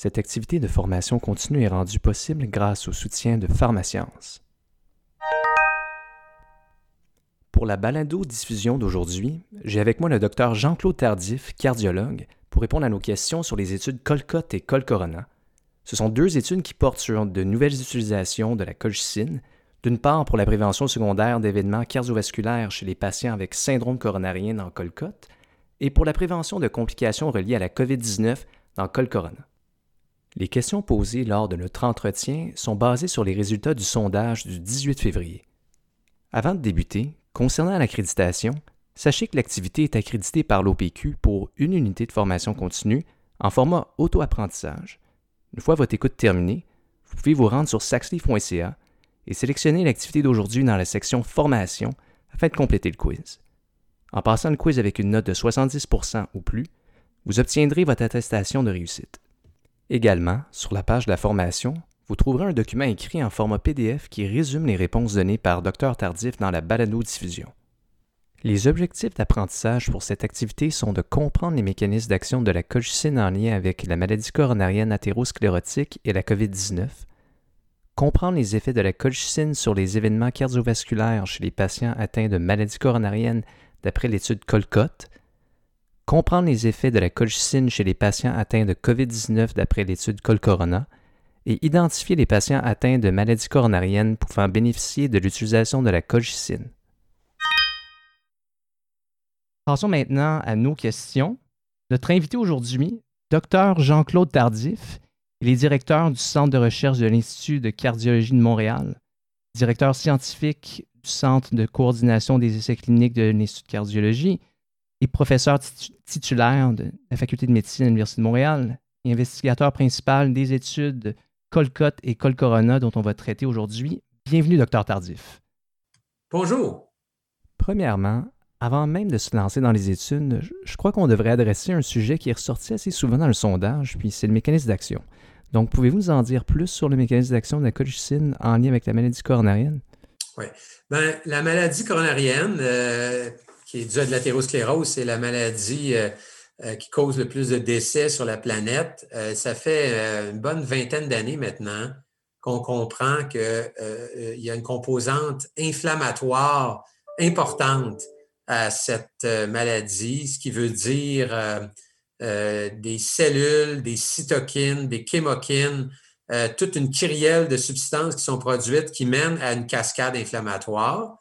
Cette activité de formation continue est rendue possible grâce au soutien de Pharmascience. Pour la balado-diffusion d'aujourd'hui, j'ai avec moi le docteur Jean-Claude Tardif, cardiologue, pour répondre à nos questions sur les études Colcott et Colcorona. Ce sont deux études qui portent sur de nouvelles utilisations de la colchicine, d'une part pour la prévention secondaire d'événements cardiovasculaires chez les patients avec syndrome coronarien dans Colcott, et pour la prévention de complications reliées à la COVID-19 dans Colcorona. Les questions posées lors de notre entretien sont basées sur les résultats du sondage du 18 février. Avant de débuter, concernant l'accréditation, sachez que l'activité est accréditée par l'OPQ pour une unité de formation continue en format auto-apprentissage. Une fois votre écoute terminée, vous pouvez vous rendre sur saxleaf.ca et sélectionner l'activité d'aujourd'hui dans la section Formation afin de compléter le quiz. En passant le quiz avec une note de 70% ou plus, vous obtiendrez votre attestation de réussite. Également, sur la page de la formation, vous trouverez un document écrit en format PDF qui résume les réponses données par Dr Tardif dans la balado-diffusion. Les objectifs d'apprentissage pour cette activité sont de comprendre les mécanismes d'action de la colchicine en lien avec la maladie coronarienne athérosclérotique et la COVID-19, comprendre les effets de la colchicine sur les événements cardiovasculaires chez les patients atteints de maladie coronarienne d'après l'étude Colcott, comprendre les effets de la colchicine chez les patients atteints de COVID-19 d'après l'étude Colcorona et identifier les patients atteints de maladies coronariennes pouvant bénéficier de l'utilisation de la colchicine. Passons maintenant à nos questions. Notre invité aujourd'hui, Dr Jean-Claude Tardif, il est directeur du Centre de recherche de l'Institut de cardiologie de Montréal, directeur scientifique du Centre de coordination des essais cliniques de l'Institut de cardiologie et professeur titulaire de la Faculté de médecine de l'Université de Montréal et investigateur principal des études Colcott et Colcorona dont on va traiter aujourd'hui. Bienvenue, docteur Tardif. Bonjour. Premièrement, avant même de se lancer dans les études, je crois qu'on devrait adresser un sujet qui est ressorti assez souvent dans le sondage, puis c'est le mécanisme d'action. Donc, pouvez-vous nous en dire plus sur le mécanisme d'action de la colchicine en lien avec la maladie coronarienne? Oui. Ben, la maladie coronarienne, euh, qui est due à de l'athérosclérose, c'est la maladie euh, euh, qui cause le plus de décès sur la planète. Euh, ça fait une bonne vingtaine d'années maintenant qu'on comprend qu'il y a une composante inflammatoire importante à cette maladie, ce qui veut dire des cellules, des cytokines, des chémokines, toute une kyrielle de substances qui sont produites qui mènent à une cascade inflammatoire.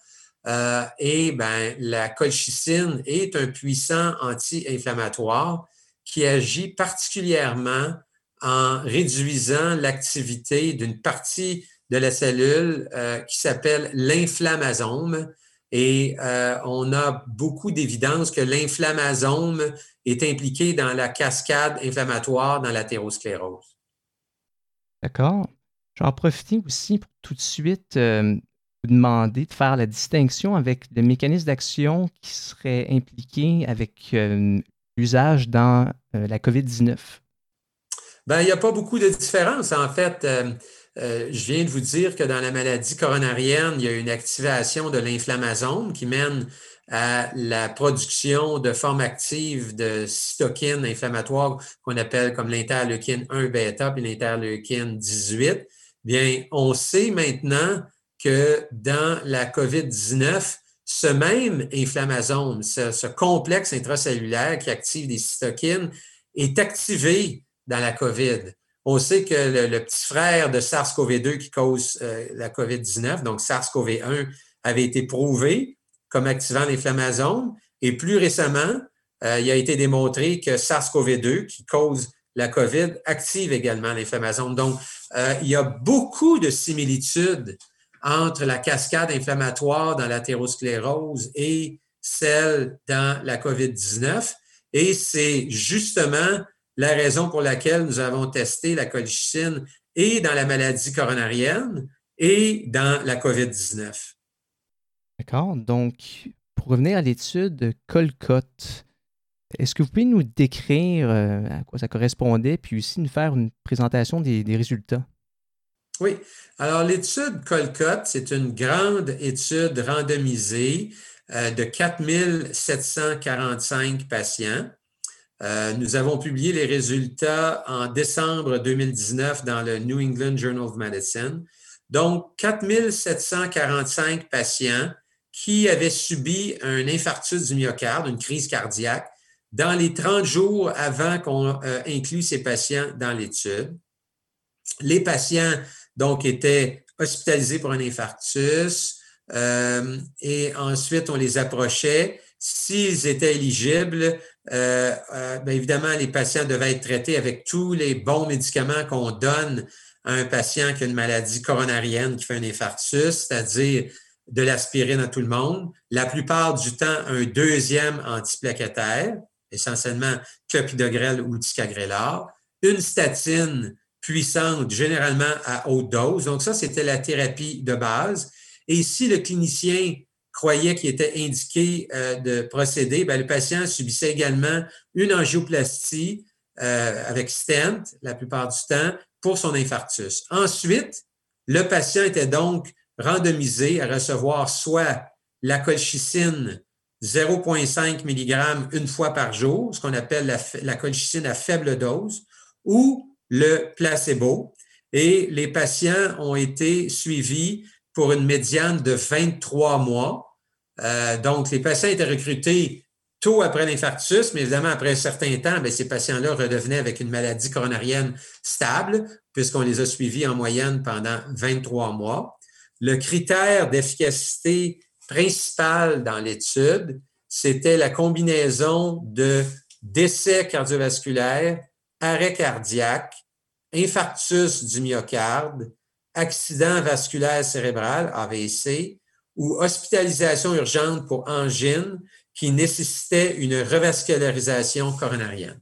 Euh, et ben, la colchicine est un puissant anti-inflammatoire qui agit particulièrement en réduisant l'activité d'une partie de la cellule euh, qui s'appelle l'inflammasome. Et euh, on a beaucoup d'évidence que l'inflammasome est impliqué dans la cascade inflammatoire dans l'athérosclérose. D'accord. J'en profite aussi pour tout de suite demander de faire la distinction avec le mécanisme d'action qui serait impliqué avec euh, l'usage dans euh, la COVID-19? Ben, il n'y a pas beaucoup de différence. En fait, euh, je viens de vous dire que dans la maladie coronarienne, il y a une activation de l'inflammasome qui mène à la production de formes actives de cytokines inflammatoires qu'on appelle comme l'interleukine 1 bêta et l'interleukine 18. Bien, on sait maintenant que dans la COVID-19, ce même inflammasome, ce, complexe intracellulaire qui active des cytokines, est activé dans la COVID. On sait que le, petit frère de SARS-CoV-2 qui cause euh, la COVID-19, donc SARS-CoV-1, avait été prouvé comme activant l'inflammasome. Et plus récemment, euh, il a été démontré que SARS-CoV-2, qui cause la COVID, active également l'inflammasome. Donc, euh, il y a beaucoup de similitudes entre la cascade inflammatoire dans l'athérosclérose et celle dans la COVID-19. Et c'est justement la raison pour laquelle nous avons testé la colchicine et dans la maladie coronarienne et dans la COVID-19. D'accord. Donc, pour revenir à l'étude de Colcott, est-ce que vous pouvez nous décrire euh, à quoi ça correspondait, puis aussi nous faire une présentation des résultats? Oui. Alors, l'étude Colcott, c'est une grande étude randomisée euh, de 4745 patients Euh, nous avons publié les résultats en décembre 2019 dans le New England Journal of Medicine. Donc, 4745 patients qui avaient subi un infarctus du myocarde, une crise cardiaque, dans les 30 jours avant qu'on euh, inclue ces patients dans l'étude. Les patients, donc, étaient hospitalisés pour un infarctus euh, et ensuite, on les approchait. S'ils étaient éligibles, euh, bien évidemment, les patients devaient être traités avec tous les bons médicaments qu'on donne à un patient qui a une maladie coronarienne qui fait un infarctus, c'est-à-dire de l'aspirine à tout le monde. La plupart du temps, un deuxième antiplaquettaire, essentiellement clopidogrel ou ticagrelor, une statine puissante, généralement à haute dose. Donc ça, c'était la thérapie de base. Et si le clinicien croyait qu'il était indiqué euh, de procéder, bien, le patient subissait également une angioplastie euh, avec stent la plupart du temps pour son infarctus. Ensuite, le patient était donc randomisé à recevoir soit la colchicine 0,5 mg une fois par jour, ce qu'on appelle la, colchicine à faible dose, ou le placebo. Et les patients ont été suivis pour une médiane de 23 mois. Euh, donc, les patients étaient recrutés tôt après l'infarctus, mais évidemment, après un certain temps, bien, ces patients-là redevenaient avec une maladie coronarienne stable, puisqu'on les a suivis en moyenne pendant 23 mois. Le critère d'efficacité principal dans l'étude, c'était la combinaison de décès cardiovasculaire, arrêt cardiaque, infarctus du myocarde, accident vasculaire cérébral, AVC, ou hospitalisation urgente pour angine qui nécessitait une revascularisation coronarienne.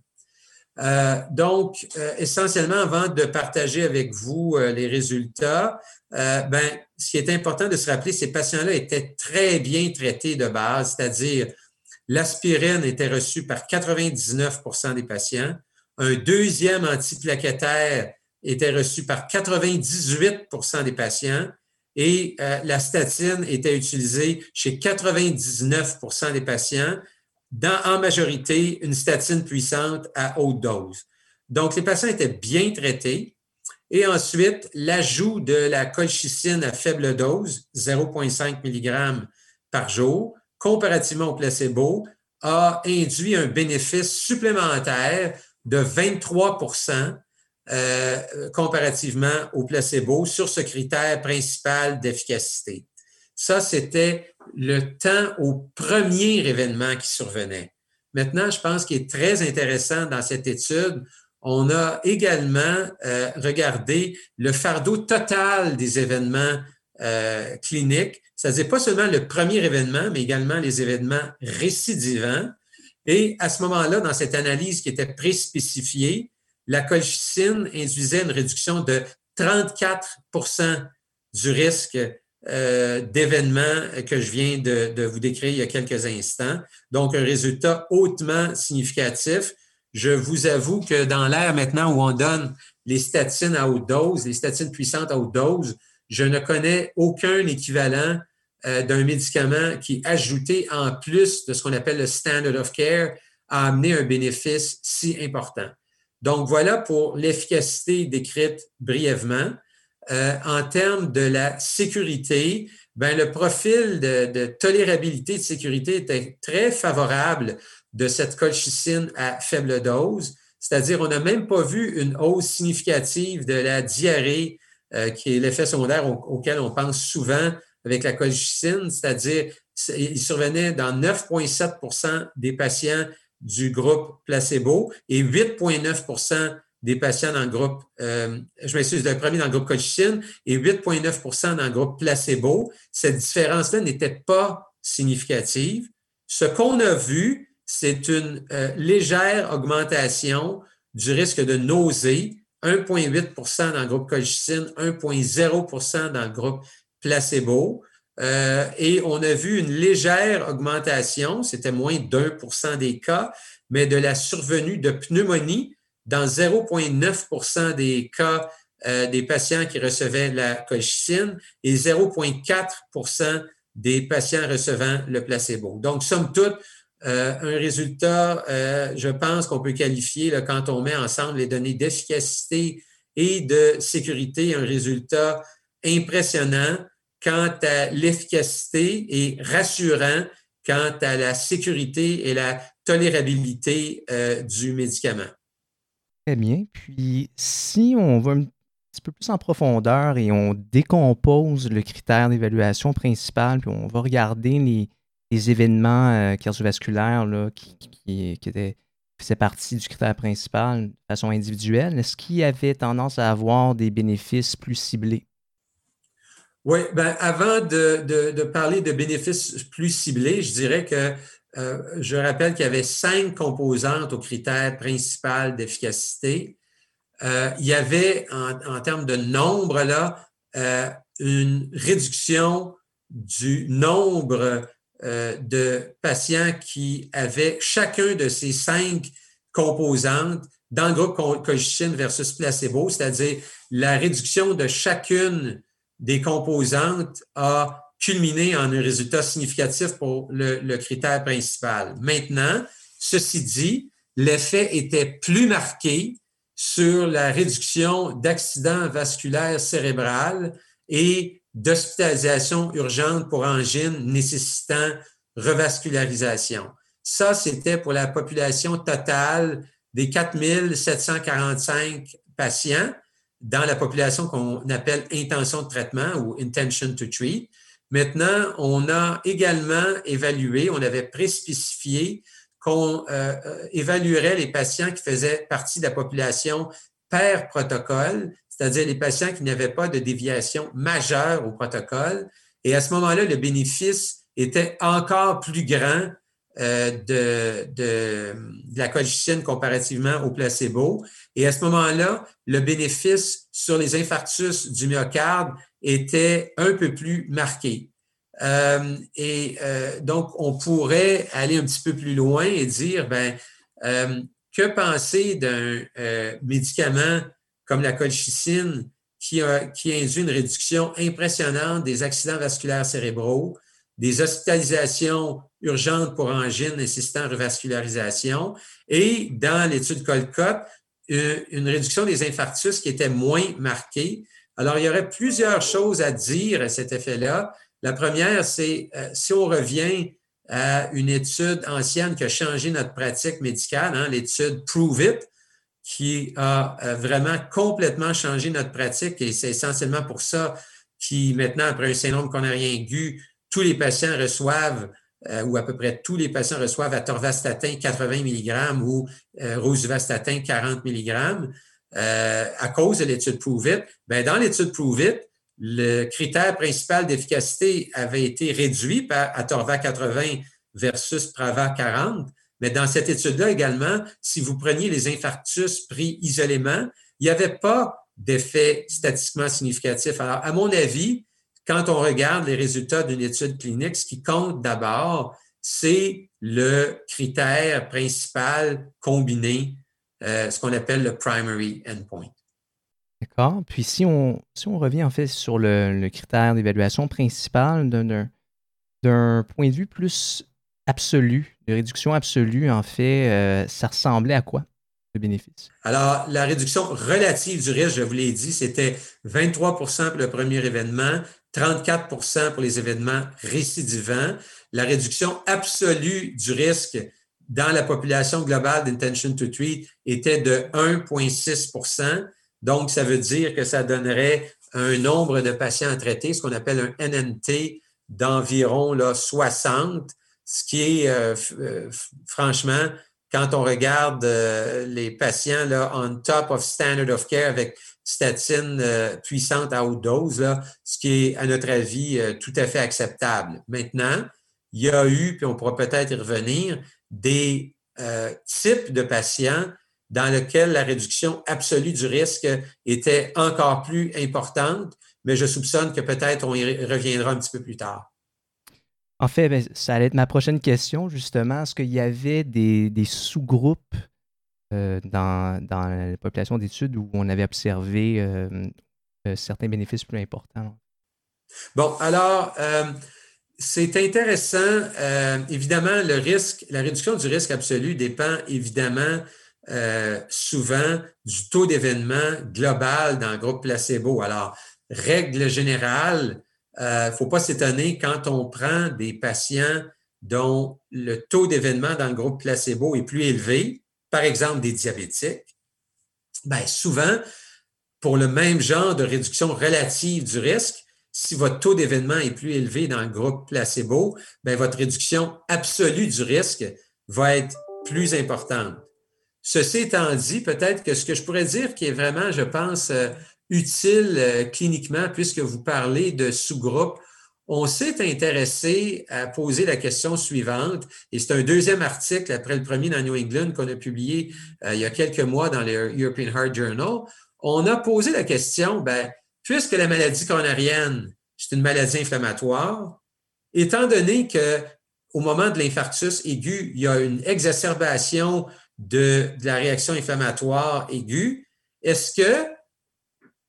Euh, donc, euh, essentiellement, avant de partager avec vous euh, les résultats, ben, ce qui est important de se rappeler, ces patients-là étaient très bien traités de base, c'est-à-dire l'aspirine était reçue par 99% des patients, un deuxième antiplaquettaire était reçu par 98% des patients et euh, la statine était utilisée chez 99% des patients, dans, en majorité une statine puissante à haute dose. Donc, les patients étaient bien traités. Et ensuite, l'ajout de la colchicine à faible dose, 0,5 mg par jour, comparativement au placebo, a induit un bénéfice supplémentaire de 23% euh, comparativement au placebo sur ce critère principal d'efficacité. Ça, c'était le temps au premier événement qui survenait. Maintenant, je pense qu'il est très intéressant dans cette étude, on a également euh, regardé le fardeau total des événements euh, cliniques, c'est-à-dire pas seulement le premier événement, mais également les événements récidivants. Et à ce moment-là, dans cette analyse qui était préspécifiée, la colchicine induisait une réduction de 34% du risque euh, d'événements que je viens de, vous décrire il y a quelques instants. Donc, un résultat hautement significatif. Je vous avoue que dans l'ère maintenant où on donne les statines à haute dose, les statines puissantes à haute dose, je ne connais aucun équivalent euh, d'un médicament qui, ajouté en plus de ce qu'on appelle le standard of care, a amené un bénéfice si important. Donc, voilà pour l'efficacité décrite brièvement. Euh, en termes de la sécurité, ben, le profil de, tolérabilité de sécurité était très favorable de cette colchicine à faible dose, c'est-à-dire on n'a même pas vu une hausse significative de la diarrhée, euh, qui est l'effet secondaire auquel on pense souvent avec la colchicine, c'est-à-dire il survenait dans 9,7% des patients du groupe placebo et 8,9% des patients dans le groupe, euh, je m'excuse, le premier dans le groupe colchicine et 8,9% dans le groupe placebo. Cette différence-là n'était pas significative. Ce qu'on a vu, c'est une euh, légère augmentation du risque de nausée, 1,8% dans le groupe colchicine, 1,0% dans le groupe placebo. Euh, et on a vu une légère augmentation, c'était moins d'un des cas, mais de la survenue de pneumonie dans 0,9% des cas euh, des patients qui recevaient la colchicine et 0,4% des patients recevant le placebo. Donc, somme toute, un résultat, je pense qu'on peut qualifier, quand on met ensemble les données d'efficacité et de sécurité, un résultat impressionnant quant à l'efficacité et rassurant quant à la sécurité et la tolérabilité du médicament. Très bien. Puis, si on va un petit peu plus en profondeur et on décompose le critère d'évaluation principal, puis on va regarder les, événements euh, cardiovasculaires là, qui, qui, faisaient partie du critère principal de façon individuelle, est-ce qu'il y avait tendance à avoir des bénéfices plus ciblés? Oui, ben avant de, de, parler de bénéfices plus ciblés, je dirais que euh, je rappelle qu'il y avait cinq composantes au critère principal d'efficacité. Euh, il y avait, en, termes de nombre, là, euh, une réduction du nombre de patients qui avaient chacun de ces cinq composantes dans le groupe colchicine versus placebo, c'est-à-dire la réduction de chacune des composantes a culminé en un résultat significatif pour le, critère principal. Maintenant, ceci dit, l'effet était plus marqué sur la réduction d'accidents vasculaires cérébrales et d'hospitalisation urgente pour angine nécessitant revascularisation. Ça, c'était pour la population totale des 4745 patients dans la population qu'on appelle intention de traitement ou intention to treat. Maintenant, on a également évalué, on avait préspécifié qu'on euh, euh, évaluerait les patients qui faisaient partie de la population per protocole, c'est-à-dire les patients qui n'avaient pas de déviation majeure au protocole. Et à ce moment-là, le bénéfice était encore plus grand euh, de, de, la colchicine comparativement au placebo. Et à ce moment-là, le bénéfice sur les infarctus du myocarde était un peu plus marqué. Euh, et euh, donc, on pourrait aller un petit peu plus loin et dire, ben, euh, que penser d'un médicament comme la colchicine qui, a, qui induit une réduction impressionnante des accidents vasculaires cérébraux, des hospitalisations urgentes pour angine nécessitant revascularisation et dans l'étude Colcott, une réduction des infarctus qui était moins marquée, alors, il y aurait plusieurs choses à dire à cet effet-là. La première, c'est euh, si on revient à une étude ancienne qui a changé notre pratique médicale, hein, l'étude Prove It, qui a euh, vraiment complètement changé notre pratique et c'est essentiellement pour ça qui, maintenant, après un syndrome qu'on n'a rien aigu, tous les patients reçoivent, euh, ou à peu près tous les patients reçoivent atorvastatin 80 mg ou rosuvastatin 40 mg. Euh, à cause de l'étude Prove It, ben, dans l'étude Prove It, le critère principal d'efficacité avait été réduit par Atorva 80 versus Prava 40. Mais dans cette étude-là également, si vous preniez les infarctus pris isolément, il n'y avait pas d'effet statistiquement significatif. Alors, à mon avis, quand on regarde les résultats d'une étude clinique, ce qui compte d'abord, c'est le critère principal combiné euh, ce qu'on appelle le primary endpoint. D'accord. Puis si on, si on revient en fait sur le, critère d'évaluation principal d'un point de vue plus absolu, de réduction absolue, en fait, euh, ça ressemblait à quoi? le bénéfice? Alors, la réduction relative du risque, je vous l'ai dit, c'était 23% pour le premier événement, 34% pour les événements récidivants. La réduction absolue du risque dans la population globale d'intention to treat était de 1,6% Donc, ça veut dire que ça donnerait un nombre de patients à traiter, ce qu'on appelle un NNT d'environ 60, ce qui est euh, euh, franchement, quand on regarde euh, les patients là, on top of standard of care avec statine puissante à haute dose, ce qui est, à notre avis, tout à fait acceptable. Maintenant, il y a eu, puis on pourra peut-être y revenir, des euh, types de patients dans lesquels la réduction absolue du risque était encore plus importante, mais je soupçonne que peut-être on y reviendra un petit peu plus tard. En fait, ben, ça allait être ma prochaine question, justement. Est-ce qu'il y avait des, sous-groupes euh, dans, la population d'études où on avait observé euh, certains bénéfices plus importants? Bon, alors, c'est intéressant. Euh, évidemment, le risque, la réduction du risque absolu dépend évidemment euh, souvent du taux d'événement global dans le groupe placebo. Alors, règle générale, il euh, ne faut pas s'étonner quand on prend des patients dont le taux d'événement dans le groupe placebo est plus élevé, par exemple des diabétiques, bien souvent, pour le même genre de réduction relative du risque, si votre taux d'événement est plus élevé dans le groupe placebo, bien, votre réduction absolue du risque va être plus importante. Ceci étant dit, peut-être que ce que je pourrais dire qui est vraiment, je pense, euh, utile euh, cliniquement, puisque vous parlez de sous-groupes, on s'est intéressé à poser la question suivante, et c'est un deuxième article après le premier dans New England qu'on a publié euh, il y a quelques mois dans le European Heart Journal. On a posé la question, ben, puisque la maladie coronarienne, c'est une maladie inflammatoire, étant donné que au moment de l'infarctus aigu, il y a une exacerbation de, la réaction inflammatoire aiguë, est-ce qu'il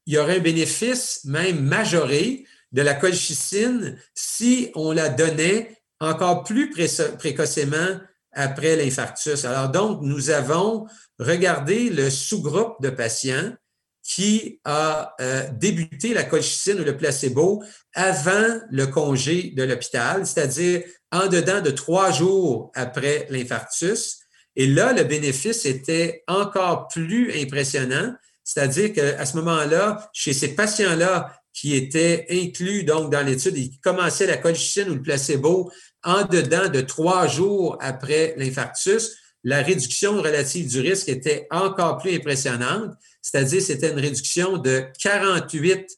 y aurait un bénéfice même majoré de la colchicine si on la donnait encore plus précocement après l'infarctus? Alors donc, nous avons regardé le sous-groupe de patients qui a euh, débuté la colchicine ou le placebo avant le congé de l'hôpital, c'est-à-dire en dedans de trois jours après l'infarctus. Et là, le bénéfice était encore plus impressionnant, c'est-à-dire qu'à ce moment-là, chez ces patients-là qui étaient inclus donc dans l'étude et qui commençaient la colchicine ou le placebo en dedans de trois jours après l'infarctus, la réduction relative du risque était encore plus impressionnante c'est-à-dire c'était une réduction de 48%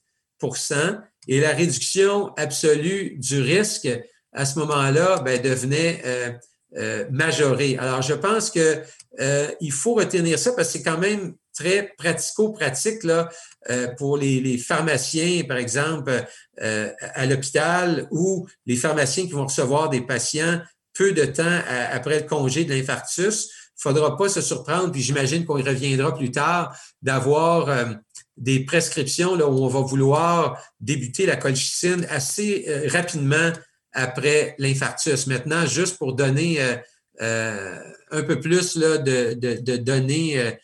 et la réduction absolue du risque à ce moment-là ben, devenait euh, euh, majorée. Alors, je pense que euh, il faut retenir ça parce que c'est quand même très pratico-pratique là, pour les, pharmaciens, par exemple, à l'hôpital ou les pharmaciens qui vont recevoir des patients peu de temps après le congé de l'infarctus faudra pas se surprendre, puis j'imagine qu'on y reviendra plus tard, d'avoir euh, des prescriptions là, où on va vouloir débuter la colchicine assez euh, rapidement après l'infarctus. Maintenant, juste pour donner euh, un peu plus là, de, de, données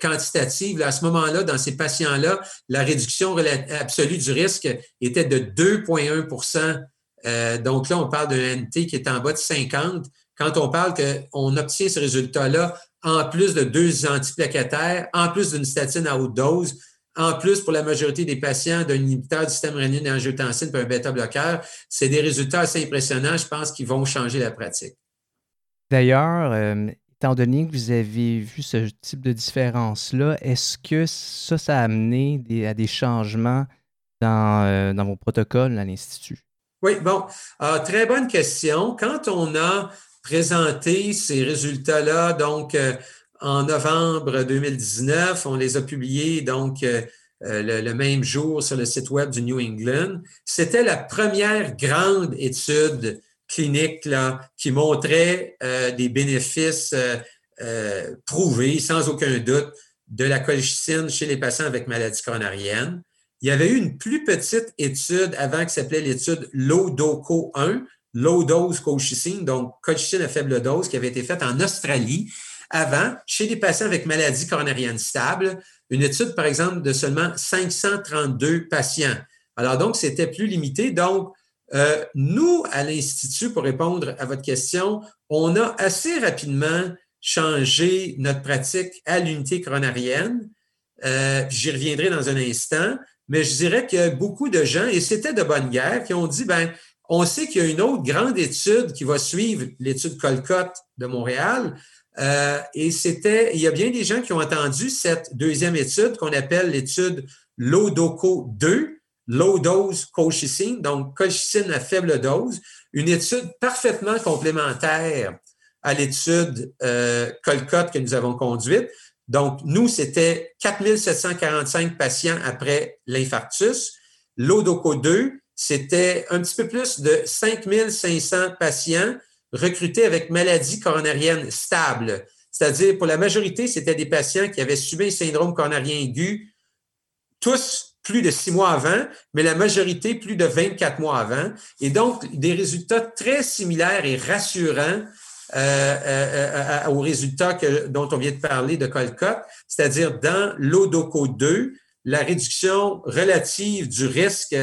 quantitatives, à ce moment-là, dans ces patients-là, la réduction absolue du risque était de 2,1% Donc là, on parle d'un NT qui est en bas de 50 quand on parle qu'on obtient ce résultat-là en plus de deux antiplaquettaires, en plus d'une statine à haute dose, en plus pour la majorité des patients d'un inhibiteur du système rénine et angiotensine pour un bêta-bloqueur, c'est des résultats assez impressionnants, je pense, qui vont changer la pratique. D'ailleurs, euh, étant donné que vous avez vu ce type de différence-là, est-ce que ça, ça a amené à des changements dans, euh, dans vos protocoles à l'Institut? Oui, bon, euh, très bonne question. Quand on a présenté ces résultats-là, donc euh, en novembre 2019. On les a publiés donc le, même jour sur le site web du New England. C'était la première grande étude clinique là, qui montrait des bénéfices prouvés, sans aucun doute, de la colchicine chez les patients avec maladie coronarienne. Il y avait eu une plus petite étude avant qui s'appelait l'étude LODOCO 1, low dose colchicine, donc colchicine à faible dose, qui avait été faite en Australie avant, chez des patients avec maladie coronarienne stable, une étude, par exemple, de seulement 532 patients. Alors, donc, c'était plus limité. Donc, euh, nous, à l'Institut, pour répondre à votre question, on a assez rapidement changé notre pratique à l'unité coronarienne. Euh, J'y reviendrai dans un instant, mais je dirais a beaucoup de gens, et c'était de bonne guerre, qui ont dit, ben, on sait qu'il y a une autre grande étude qui va suivre l'étude Colcott de Montréal. Euh, et c'était, il y a bien des gens qui ont entendu cette deuxième étude qu'on appelle l'étude LODOCO 2, Low Dose Colchicine, donc colchicine à faible dose, une étude parfaitement complémentaire à l'étude euh, que nous avons conduite. Donc, nous, c'était 4745 patients après l'infarctus. L'ODOCO 2, c'était un petit peu plus de 5500 patients recrutés avec maladie coronarienne stable. C'est-à-dire, pour la majorité, c'était des patients qui avaient subi un syndrome coronarien aigu, tous plus de six mois avant, mais la majorité plus de 24 mois avant. Et donc, des résultats très similaires et rassurants euh, euh, aux résultats dont on vient de parler de Colcott, c'est-à-dire dans l'ODOCO 2, la réduction relative du risque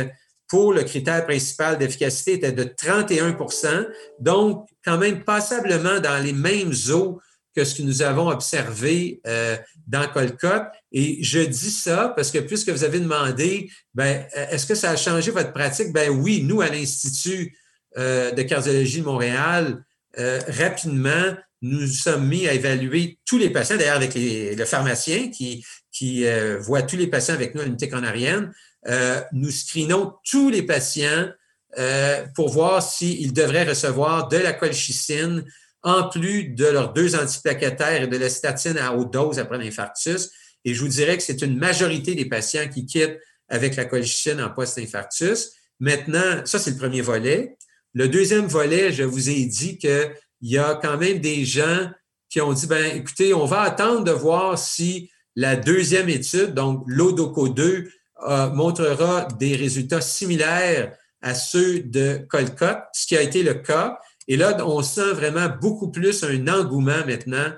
pour le critère principal d'efficacité était de 31% donc quand même passablement dans les mêmes eaux que ce que nous avons observé euh, dans Colcott. Et je dis ça parce que puisque vous avez demandé, ben, est-ce que ça a changé votre pratique? Ben oui, nous, à l'Institut euh, de cardiologie de Montréal, euh, rapidement, nous sommes mis à évaluer tous les patients, d'ailleurs avec les, le pharmacien qui, qui voit tous les patients avec nous à l'unité coronarienne. nous screenons tous les patients pour voir s'ils devraient recevoir de la colchicine en plus de leurs deux antiplaquettaires et de la statine à haute dose après l'infarctus. Et je vous dirais que c'est une majorité des patients qui quittent avec la colchicine en post-infarctus. Maintenant, ça, c'est le premier volet. Le deuxième volet, je vous ai dit qu'il y a quand même des gens qui ont dit, ben, écoutez, on va attendre de voir si la deuxième étude, donc l'ODOCO 2, euh, montrera des résultats similaires à ceux de Colcott, ce qui a été le cas. Et là, on sent vraiment beaucoup plus un engouement maintenant.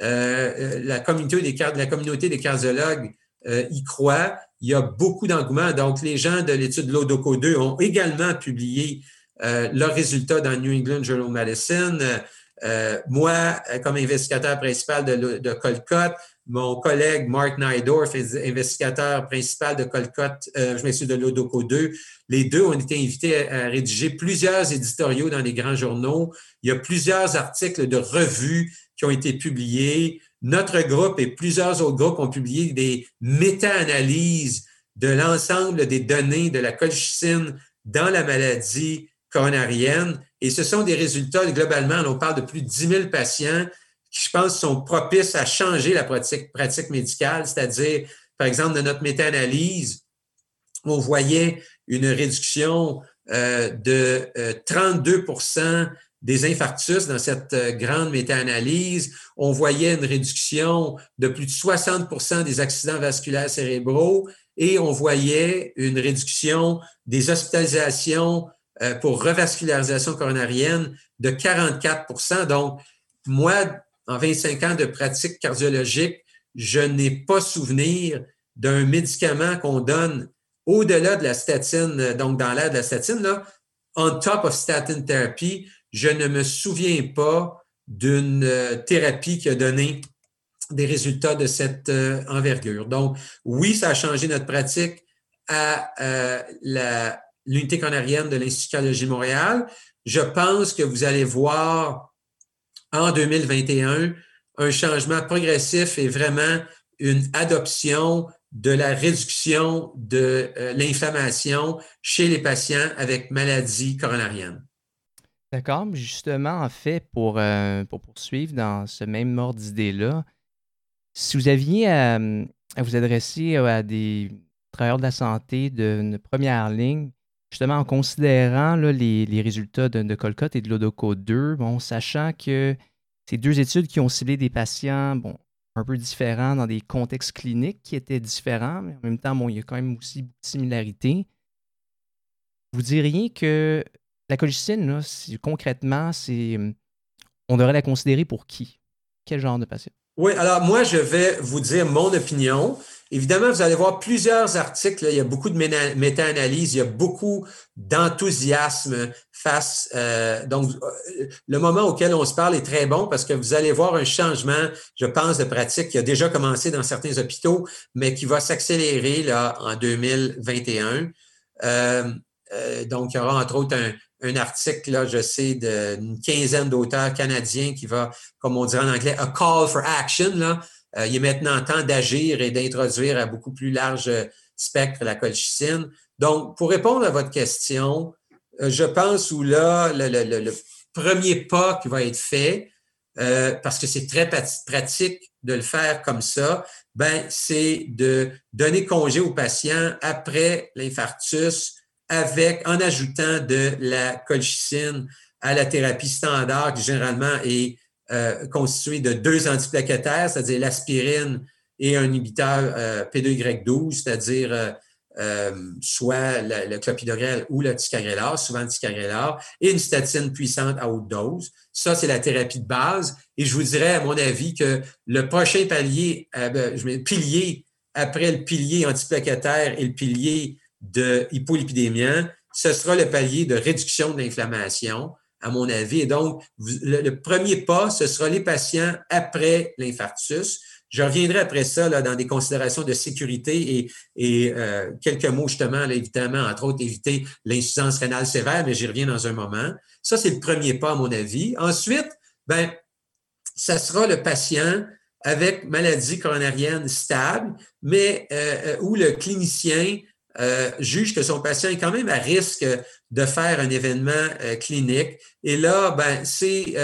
Euh, euh, la, communauté des, la communauté des cardiologues euh, y croit. Il y a beaucoup d'engouement. Donc, les gens de l'étude de l'ODOCO 2 ont également publié leurs résultats dans New England Journal of Medicine. moi, comme investigateur principal de, de Colcott, mon collègue Mark Nydorf, investigateur principal de Colcott, euh, je m'excuse de l'Odoco 2, les deux ont été invités à, rédiger plusieurs éditoriaux dans les grands journaux. Il y a plusieurs articles de revues qui ont été publiés. Notre groupe et plusieurs autres groupes ont publié des méta-analyses de l'ensemble des données de la colchicine dans la maladie coronarienne. Et ce sont des résultats, globalement, on parle de plus de 10 000 patients qui, je pense, sont propices à changer la pratique, médicale, c'est-à-dire, par exemple, de notre méta-analyse, on voyait une réduction euh, de 32% euh, des infarctus dans cette euh, grande méta-analyse. On voyait une réduction de plus de 60% des accidents vasculaires cérébraux et on voyait une réduction des hospitalisations pour revascularisation coronarienne de 44% Donc, moi, en 25 ans de pratique cardiologique, je n'ai pas souvenir d'un médicament qu'on donne au-delà de la statine, donc dans l'air de la statine, là, on top of statin therapy, je ne me souviens pas d'une euh, thérapie qui a donné des résultats de cette euh, envergure. Donc, oui, ça a changé notre pratique à euh, l'unité canarienne de l'Institut de Montréal. Je pense que vous allez voir en 2021 un changement progressif et vraiment une adoption de la réduction de euh, l'inflammation chez les patients avec maladie coronarienne. D'accord. Justement, en fait, pour, euh, pour poursuivre dans ce même ordre d'idée-là, si vous aviez à, vous adresser à des travailleurs de la santé d'une première ligne, justement en considérant les, résultats de, Colcott et de l'Odoco 2, bon, sachant que c'est deux études qui ont ciblé des patients bon, un peu différents dans des contextes cliniques qui étaient différents, mais en même temps, bon, il y a quand même aussi beaucoup de similarités. Vous diriez que la colchicine, là, concrètement, c'est, on devrait la considérer pour qui? Quel genre de patient? Oui, alors moi, je vais vous dire mon opinion. Évidemment, vous allez voir plusieurs articles. il y a beaucoup de méta-analyse, il y a beaucoup d'enthousiasme face. Euh, donc, euh, le moment auquel on se parle est très bon parce que vous allez voir un changement, je pense, de pratique qui a déjà commencé dans certains hôpitaux, mais qui va s'accélérer là en 2021. Euh, donc, il y aura entre autres un, un article, là, je sais, d'une quinzaine d'auteurs canadiens qui va, comme on dirait en anglais, a call for action. Là. Euh, il est maintenant temps d'agir et d'introduire à beaucoup plus large spectre la colchicine. Donc, pour répondre à votre question, euh, je pense où là, le, premier pas qui va être fait, euh, parce que c'est très pratique de le faire comme ça, ben, c'est de donner congé aux patients après l'infarctus avec, en ajoutant de la colchicine à la thérapie standard qui généralement est euh, constituée de deux antiplaquettaires, c'est-à-dire l'aspirine et un inhibiteur euh, P2Y12, c'est-à-dire soit le, clopidogrel ou le ticagrelor, souvent le et une statine puissante à haute dose. Ça, c'est la thérapie de base. Et je vous dirais, à mon avis, que le prochain palier, ben, je pilier après le pilier antiplaquettaire et le pilier de hypolipidémien, ce sera le palier de réduction de l'inflammation, à mon avis. Et donc, le, premier pas, ce sera les patients après l'infarctus. Je reviendrai après ça là, dans des considérations de sécurité et, euh, quelques mots justement, évidemment, entre autres, éviter l'insuffisance rénale sévère, mais j'y reviens dans un moment. Ça, c'est le premier pas, à mon avis. Ensuite, ben, ça sera le patient avec maladie coronarienne stable, mais euh, euh, où le clinicien euh, juge que son patient est quand même à risque de faire un événement clinique. Et là, ben, c'est,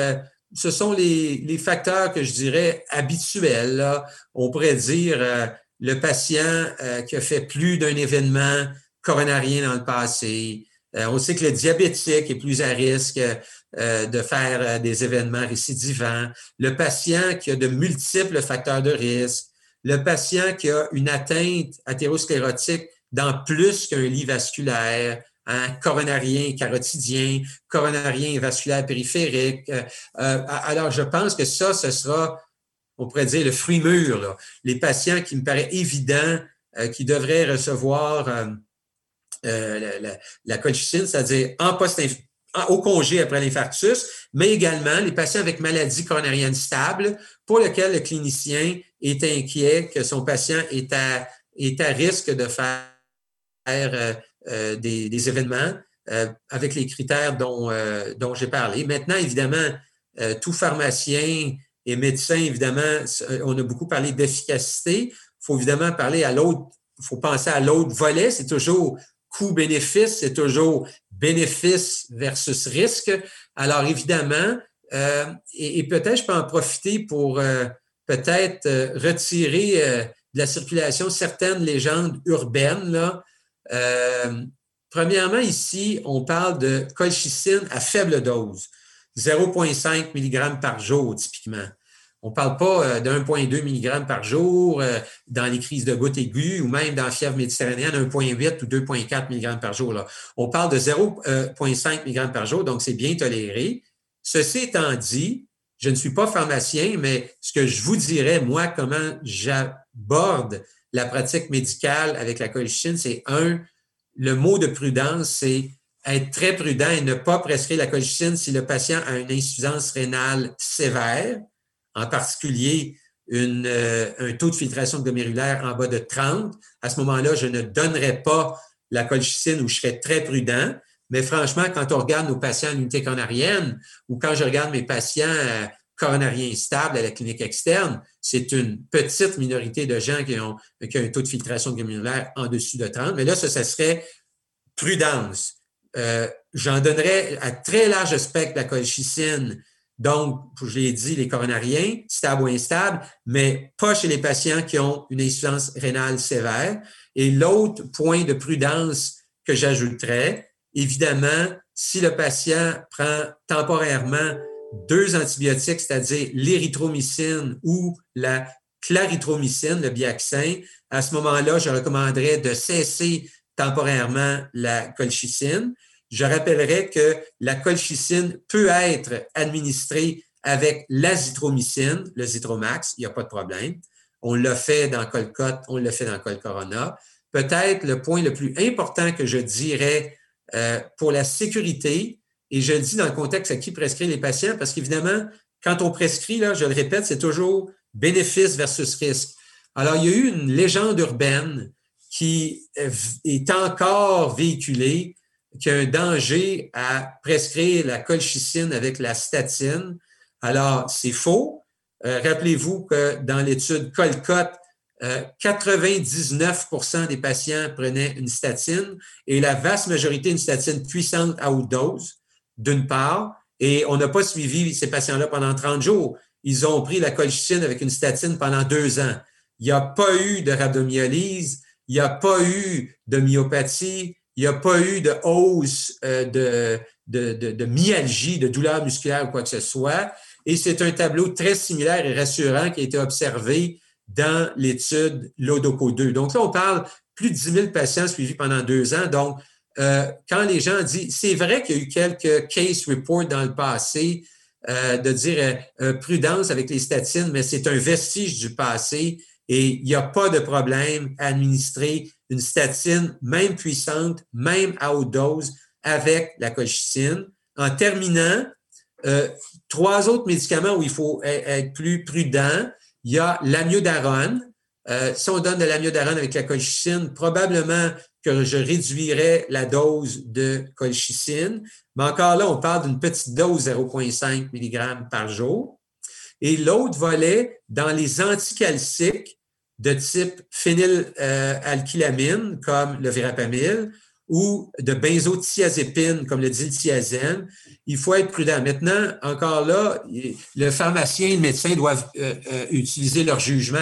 ce sont les, les, facteurs que je dirais habituels. Là. On pourrait dire le patient qui a fait plus d'un événement coronarien dans le passé. on sait que le diabétique est plus à risque. Euh, de faire euh, des événements récidivants, le patient qui a de multiples facteurs de risque, le patient qui a une atteinte athérosclérotique dans plus qu'un lit vasculaire, un coronarien carotidien, coronarien vasculaire périphérique. Euh, alors, je pense que ça, ce sera, on pourrait dire, le fruit mûr. Les patients qui me paraît évident qui devraient recevoir la, la, colchicine, c'est-à-dire en post au congé après l'infarctus, mais également les patients avec maladie coronarienne stable pour lesquels le clinicien est inquiet que son patient est à, est à risque de faire euh, euh, des, événements euh, avec les critères dont, dont j'ai parlé. Maintenant, évidemment, tout pharmacien et médecin, évidemment, on a beaucoup parlé d'efficacité. Il faut évidemment parler à l'autre, il faut penser à l'autre volet, c'est toujours coût-bénéfice, c'est toujours bénéfice versus risque. Alors évidemment, euh, et, peut-être je peux en profiter pour euh, peut-être euh, retirer de la circulation certaines légendes urbaines. Là. Premièrement, ici, on parle de colchicine à faible dose, 0,5 mg par jour typiquement. On ne parle pas euh, de 1,2 mg par jour euh, dans les crises de gouttes aiguës ou même dans la fièvre méditerranéenne, 1,8 ou 2,4 mg par jour. On parle de 0,5 mg par jour, donc c'est bien toléré. Ceci étant dit, je ne suis pas pharmacien, mais ce que je vous dirais, moi, comment j'aborde la pratique médicale avec la colchicine, c'est un, le mot de prudence, c'est être très prudent et ne pas prescrire la colchicine si le patient a une insuffisance rénale sévère en particulier euh, un taux de filtration glomérulaire en bas de 30, à ce moment-là, je ne donnerais pas la colchicine ou je serais très prudent. Mais franchement, quand on regarde nos patients à l'unité coronarienne ou quand je regarde mes patients coronariens stables à la clinique externe, c'est une petite minorité de gens qui ont, qui ont un taux de filtration glomérulaire en dessus de 30. Mais là, ça, ça serait prudence. Euh, j'en donnerais à très large spectre la colchicine donc, je l'ai dit, les coronariens, stables ou instables, mais pas chez les patients qui ont une insuffisance rénale sévère. Et l'autre point de prudence que j'ajouterais, évidemment, si le patient prend temporairement deux antibiotiques, c'est-à-dire l'érythromycine ou la clarithromycine, le biaxin, à ce moment-là, je recommanderais de cesser temporairement la colchicine. Je rappellerai que la colchicine peut être administrée avec l'azithromycine, le Zitromax, il n'y a pas de problème. On l'a fait dans Colcott, on l'a fait dans Colcorona. Peut-être le point le plus important que je dirais euh, pour la sécurité, et je le dis dans le contexte à qui prescrit les patients, parce qu'évidemment, quand on prescrit, là, je le répète, c'est toujours bénéfice versus risque. Alors, il y a eu une légende urbaine qui est encore véhiculée qu'il y a un danger à prescrire la colchicine avec la statine. Alors, c'est faux. Euh, rappelez-vous que dans l'étude Colcott, 99% euh, des patients prenaient une statine et la vaste majorité une statine puissante à haute dose, d'une part, et on n'a pas suivi ces patients-là pendant 30 jours. Ils ont pris la colchicine avec une statine pendant deux ans. Il n'y a pas eu de rhabdomyolyse, il n'y a pas eu de myopathie, il n'y a pas eu de hausse euh, de, de, myalgie, de douleur musculaire ou quoi que ce soit. Et c'est un tableau très similaire et rassurant qui a été observé dans l'étude LODOCO 2. Donc là, on parle plus de 10 000 patients suivis pendant deux ans. Donc, euh, quand les gens disent, c'est vrai qu'il y a eu quelques case reports dans le passé, euh, de dire euh, prudence avec les statines, mais c'est un vestige du passé et il n'y a pas de problème à administrer une statine, même puissante, même à haute dose, avec la colchicine. En terminant, trois autres médicaments où il faut e-, être plus prudent. Il y a l'amiodarone. Si on donne de l'amiodarone avec la colchicine, probablement que je réduirais la dose de colchicine. Mais encore là, on parle d'une petite dose 0,5 mg par jour. Et l'autre volet, dans les anticalciques de type phénylalkylamine, comme le verapamil, ou de benzothiazépine, comme le diltiazène, il faut être prudent. Maintenant, encore là, le pharmacien et le médecin doivent euh, euh, utiliser leur jugement.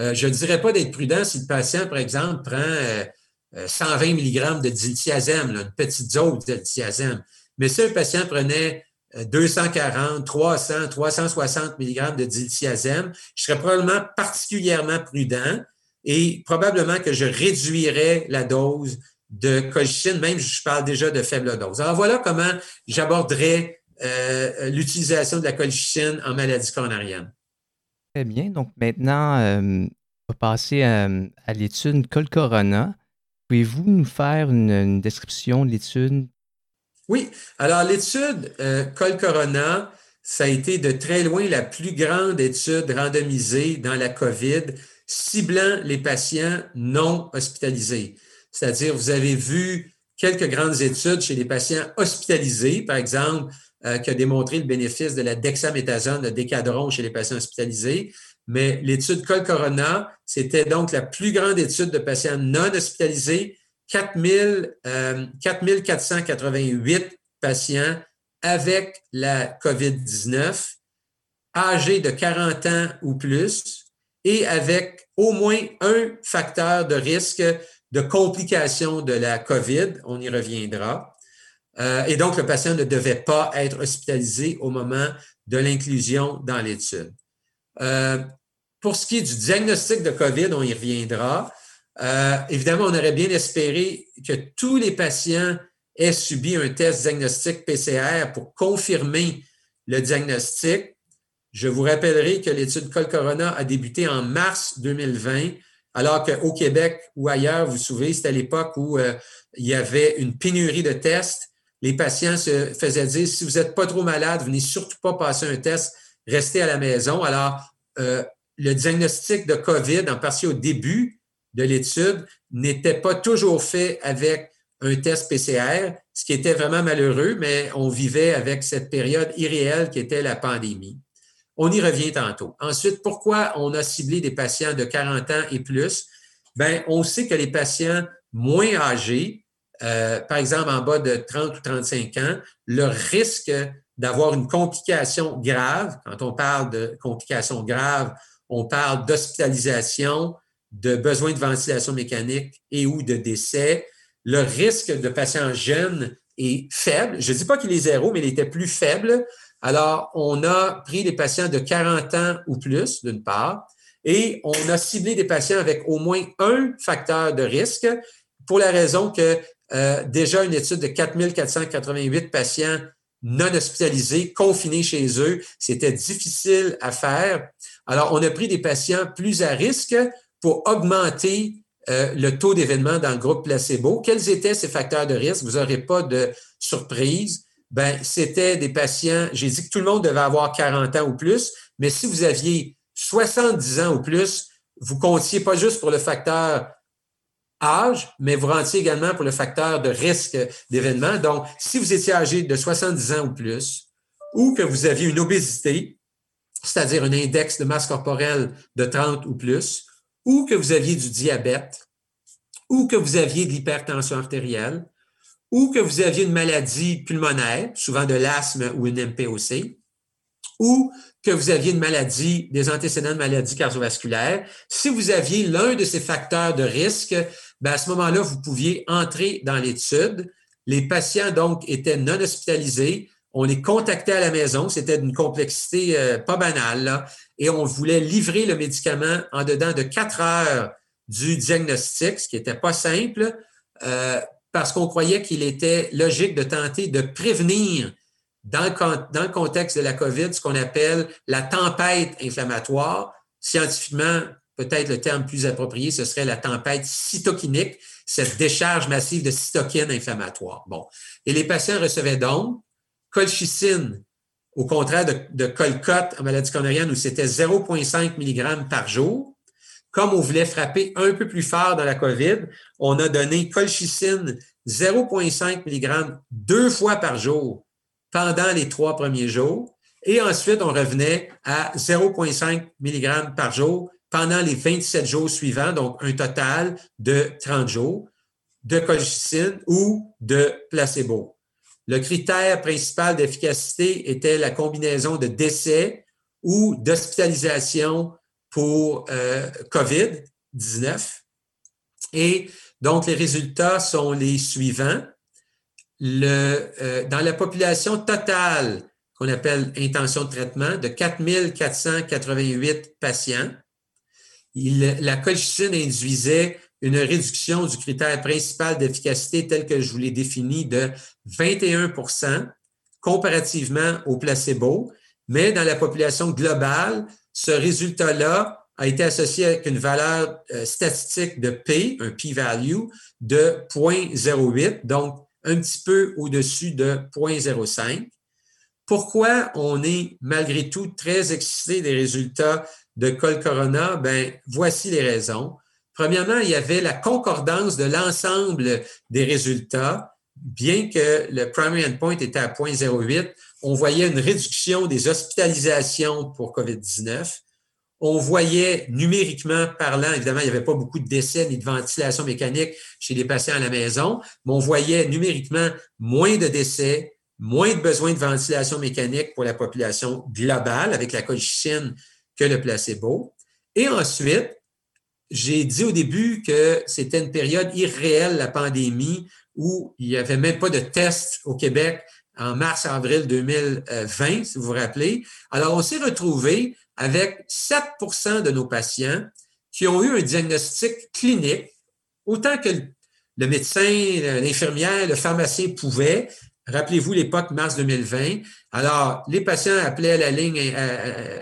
Euh, je ne dirais pas d'être prudent si le patient, par exemple, prend 120 euh, mg de diltiazème, une petite dose de diltiazème. Mais si un patient prenait 240, 300, 360 mg de diltiazème, je serais probablement particulièrement prudent et probablement que je réduirais la dose de colchicine, même si je parle déjà de faible dose. Alors voilà comment j'aborderais euh, l'utilisation de la colchicine en maladie coronarienne. Très bien. Donc maintenant, euh, on va passer à, à l'étude Col Corona. Pouvez-vous nous faire une, description de l'étude? Oui. Alors, l'étude euh, Col Corona, ça a été de très loin la plus grande étude randomisée dans la COVID, ciblant les patients non hospitalisés. C'est-à-dire, vous avez vu quelques grandes études chez les patients hospitalisés, par exemple, euh, qui a démontré le bénéfice de la dexaméthasone, le décadron chez les patients hospitalisés. Mais l'étude Col Corona, c'était donc la plus grande étude de patients non hospitalisés, 4 488 euh, patients avec la COVID-19, âgés de 40 ans ou plus, et avec au moins un facteur de risque de complication de la COVID. On y reviendra. Euh, et donc, le patient ne devait pas être hospitalisé au moment de l'inclusion dans l'étude. Euh, pour ce qui est du diagnostic de COVID, on y reviendra. Euh, évidemment, on aurait bien espéré que tous les patients aient subi un test diagnostic PCR pour confirmer le diagnostic. Je vous rappellerai que l'étude Col Corona a débuté en mars 2020, alors qu'au Québec ou ailleurs, vous vous souvenez, c'était à l'époque où euh, il y avait une pénurie de tests. Les patients se faisaient dire si vous n'êtes pas trop malade, venez surtout pas passer un test, restez à la maison. Alors, euh, le diagnostic de COVID, en particulier au début de l'étude, n'était pas toujours fait avec un test PCR, ce qui était vraiment malheureux, mais on vivait avec cette période irréelle qui était la pandémie. On y revient tantôt. Ensuite, pourquoi on a ciblé des patients de 40 ans et plus? Bien, on sait que les patients moins âgés, euh, par exemple en bas de 30 ou 35 ans, leur risque d'avoir une complication grave, quand on parle de complications graves, on parle d'hospitalisation, de besoin de ventilation mécanique et ou de décès. Le risque de patients jeunes est faible. Je ne dis pas qu'il est zéro, mais il était plus faible. Alors, on a pris les patients de 40 ans ou plus, d'une part, et on a ciblé des patients avec au moins un facteur de risque pour la raison que euh, déjà une étude de 4488 patients non hospitalisés, confinés chez eux, c'était difficile à faire. Alors, on a pris des patients plus à risque pour augmenter euh, le taux d'événement dans le groupe placebo. Quels étaient ces facteurs de risque? Vous n'aurez pas de surprise. Ben, c'était des patients, j'ai dit que tout le monde devait avoir 40 ans ou plus, mais si vous aviez 70 ans ou plus, vous comptiez pas juste pour le facteur âge, mais vous rentiez également pour le facteur de risque d'événement. Donc, si vous étiez âgé de 70 ans ou plus, ou que vous aviez une obésité, c'est-à-dire un index de masse corporelle de 30 ou plus, ou que vous aviez du diabète, ou que vous aviez de l'hypertension artérielle, ou que vous aviez une maladie pulmonaire, souvent de l'asthme ou une MPOC, ou que vous aviez une maladie, des antécédents de maladie cardiovasculaire. Si vous aviez l'un de ces facteurs de risque, ben à ce moment-là, vous pouviez entrer dans l'étude. Les patients, donc, étaient non hospitalisés, on les contactait à la maison, c'était d'une complexité euh, pas banale, et on voulait livrer le médicament en dedans de quatre heures du diagnostic, ce qui n'était pas simple, euh, parce qu'on croyait qu'il était logique de tenter de prévenir dans dans le contexte de la COVID ce qu'on appelle la tempête inflammatoire. Scientifiquement, peut-être le terme plus approprié, ce serait la tempête cytokinique, cette décharge massive de cytokines inflammatoires. Bon. Et les patients recevaient donc colchicine, au contraire de, de en maladie coronarienne où c'était 0,5 mg par jour. Comme on voulait frapper un peu plus fort dans la COVID, on a donné colchicine 0,5 mg deux fois par jour pendant les trois premiers jours. Et ensuite, on revenait à 0,5 mg par jour pendant les 27 jours suivants, donc un total de 30 jours de colchicine ou de placebo. Le critère principal d'efficacité était la combinaison de décès ou d'hospitalisation pour euh, COVID-19. Et donc, les résultats sont les suivants. Le, euh, dans la population totale qu'on appelle intention de traitement, de 4488 patients, la colchicine induisait une réduction du critère principal d'efficacité tel que je vous l'ai défini de 21% comparativement au placebo, mais dans la population globale, ce résultat-là a été associé avec une valeur euh, statistique de P, un p-value, de 0.08, donc un petit peu au-dessus de 0.05. Pourquoi on est malgré tout très excité des résultats de Col Corona? Ben, voici les raisons. Premièrement, il y avait la concordance de l'ensemble des résultats. Bien que le primary endpoint était à 0.08, on voyait une réduction des hospitalisations pour COVID-19. On voyait numériquement parlant, évidemment, il n'y avait pas beaucoup de décès ni de ventilation mécanique chez les patients à la maison, mais on voyait numériquement moins de décès, moins de besoins de ventilation mécanique pour la population globale avec la colchicine que le placebo. Et ensuite, j'ai dit au début que c'était une période irréelle, la pandémie, où il n'y avait même pas de tests au Québec en mars-avril 2020, si vous vous rappelez. Alors, on s'est retrouvé avec 7% de nos patients qui ont eu un diagnostic clinique, autant que le médecin, l'infirmière, le pharmacien pouvaient, Rappelez-vous l'époque mars 2020. Alors, les patients appelaient la ligne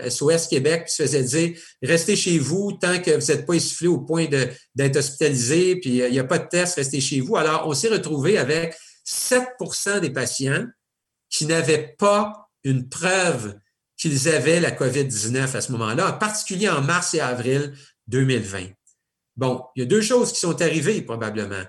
SOS Québec qui se faisaient dire restez chez vous tant que vous n'êtes pas essoufflé au point d'être hospitalisé, puis euh, il n'y a pas de test, restez chez vous. Alors, on s'est retrouvé avec 7% des patients qui n'avaient pas une preuve qu'ils avaient la COVID-19 à ce moment-là, en particulier en mars et avril 2020. Bon, il y a deux choses qui sont arrivées probablement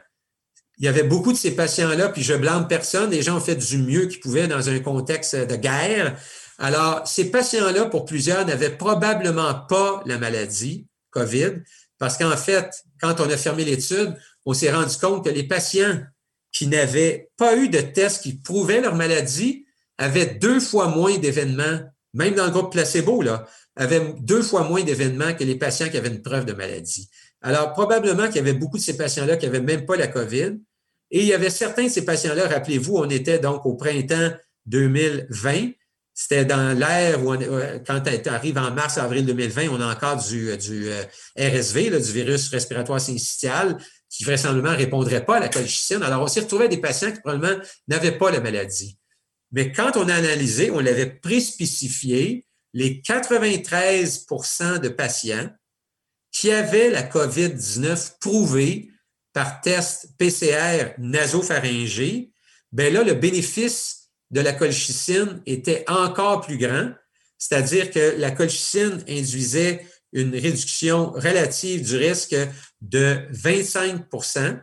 il y avait beaucoup de ces patients-là, puis je blâme personne. Les gens ont fait du mieux qu'ils pouvaient dans un contexte de guerre. Alors, ces patients-là, pour plusieurs, n'avaient probablement pas la maladie COVID, parce qu'en fait, quand on a fermé l'étude, on s'est rendu compte que les patients qui n'avaient pas eu de test qui prouvaient leur maladie avaient deux fois moins d'événements, même dans le groupe placebo, là, avaient deux fois moins d'événements que les patients qui avaient une preuve de maladie. Alors, probablement qu'il y avait beaucoup de ces patients-là qui n'avaient même pas la COVID. Et il y avait certains de ces patients-là, rappelez-vous, on était donc au printemps 2020. C'était dans l'ère où, euh, quand tu arrive en mars, avril 2020, on a encore du, du euh, RSV, du virus respiratoire syncytial, qui vraisemblablement ne répondrait pas à la colchicine. Alors, on s'est retrouvé avec des patients qui probablement n'avaient pas la maladie. Mais quand on a analysé, on l'avait préspécifié, les 93% de patients qui avaient la COVID-19 prouvée par test PCR nasopharyngé, ben là, le bénéfice de la colchicine était encore plus grand, c'est-à-dire que la colchicine induisait une réduction relative du risque de 25%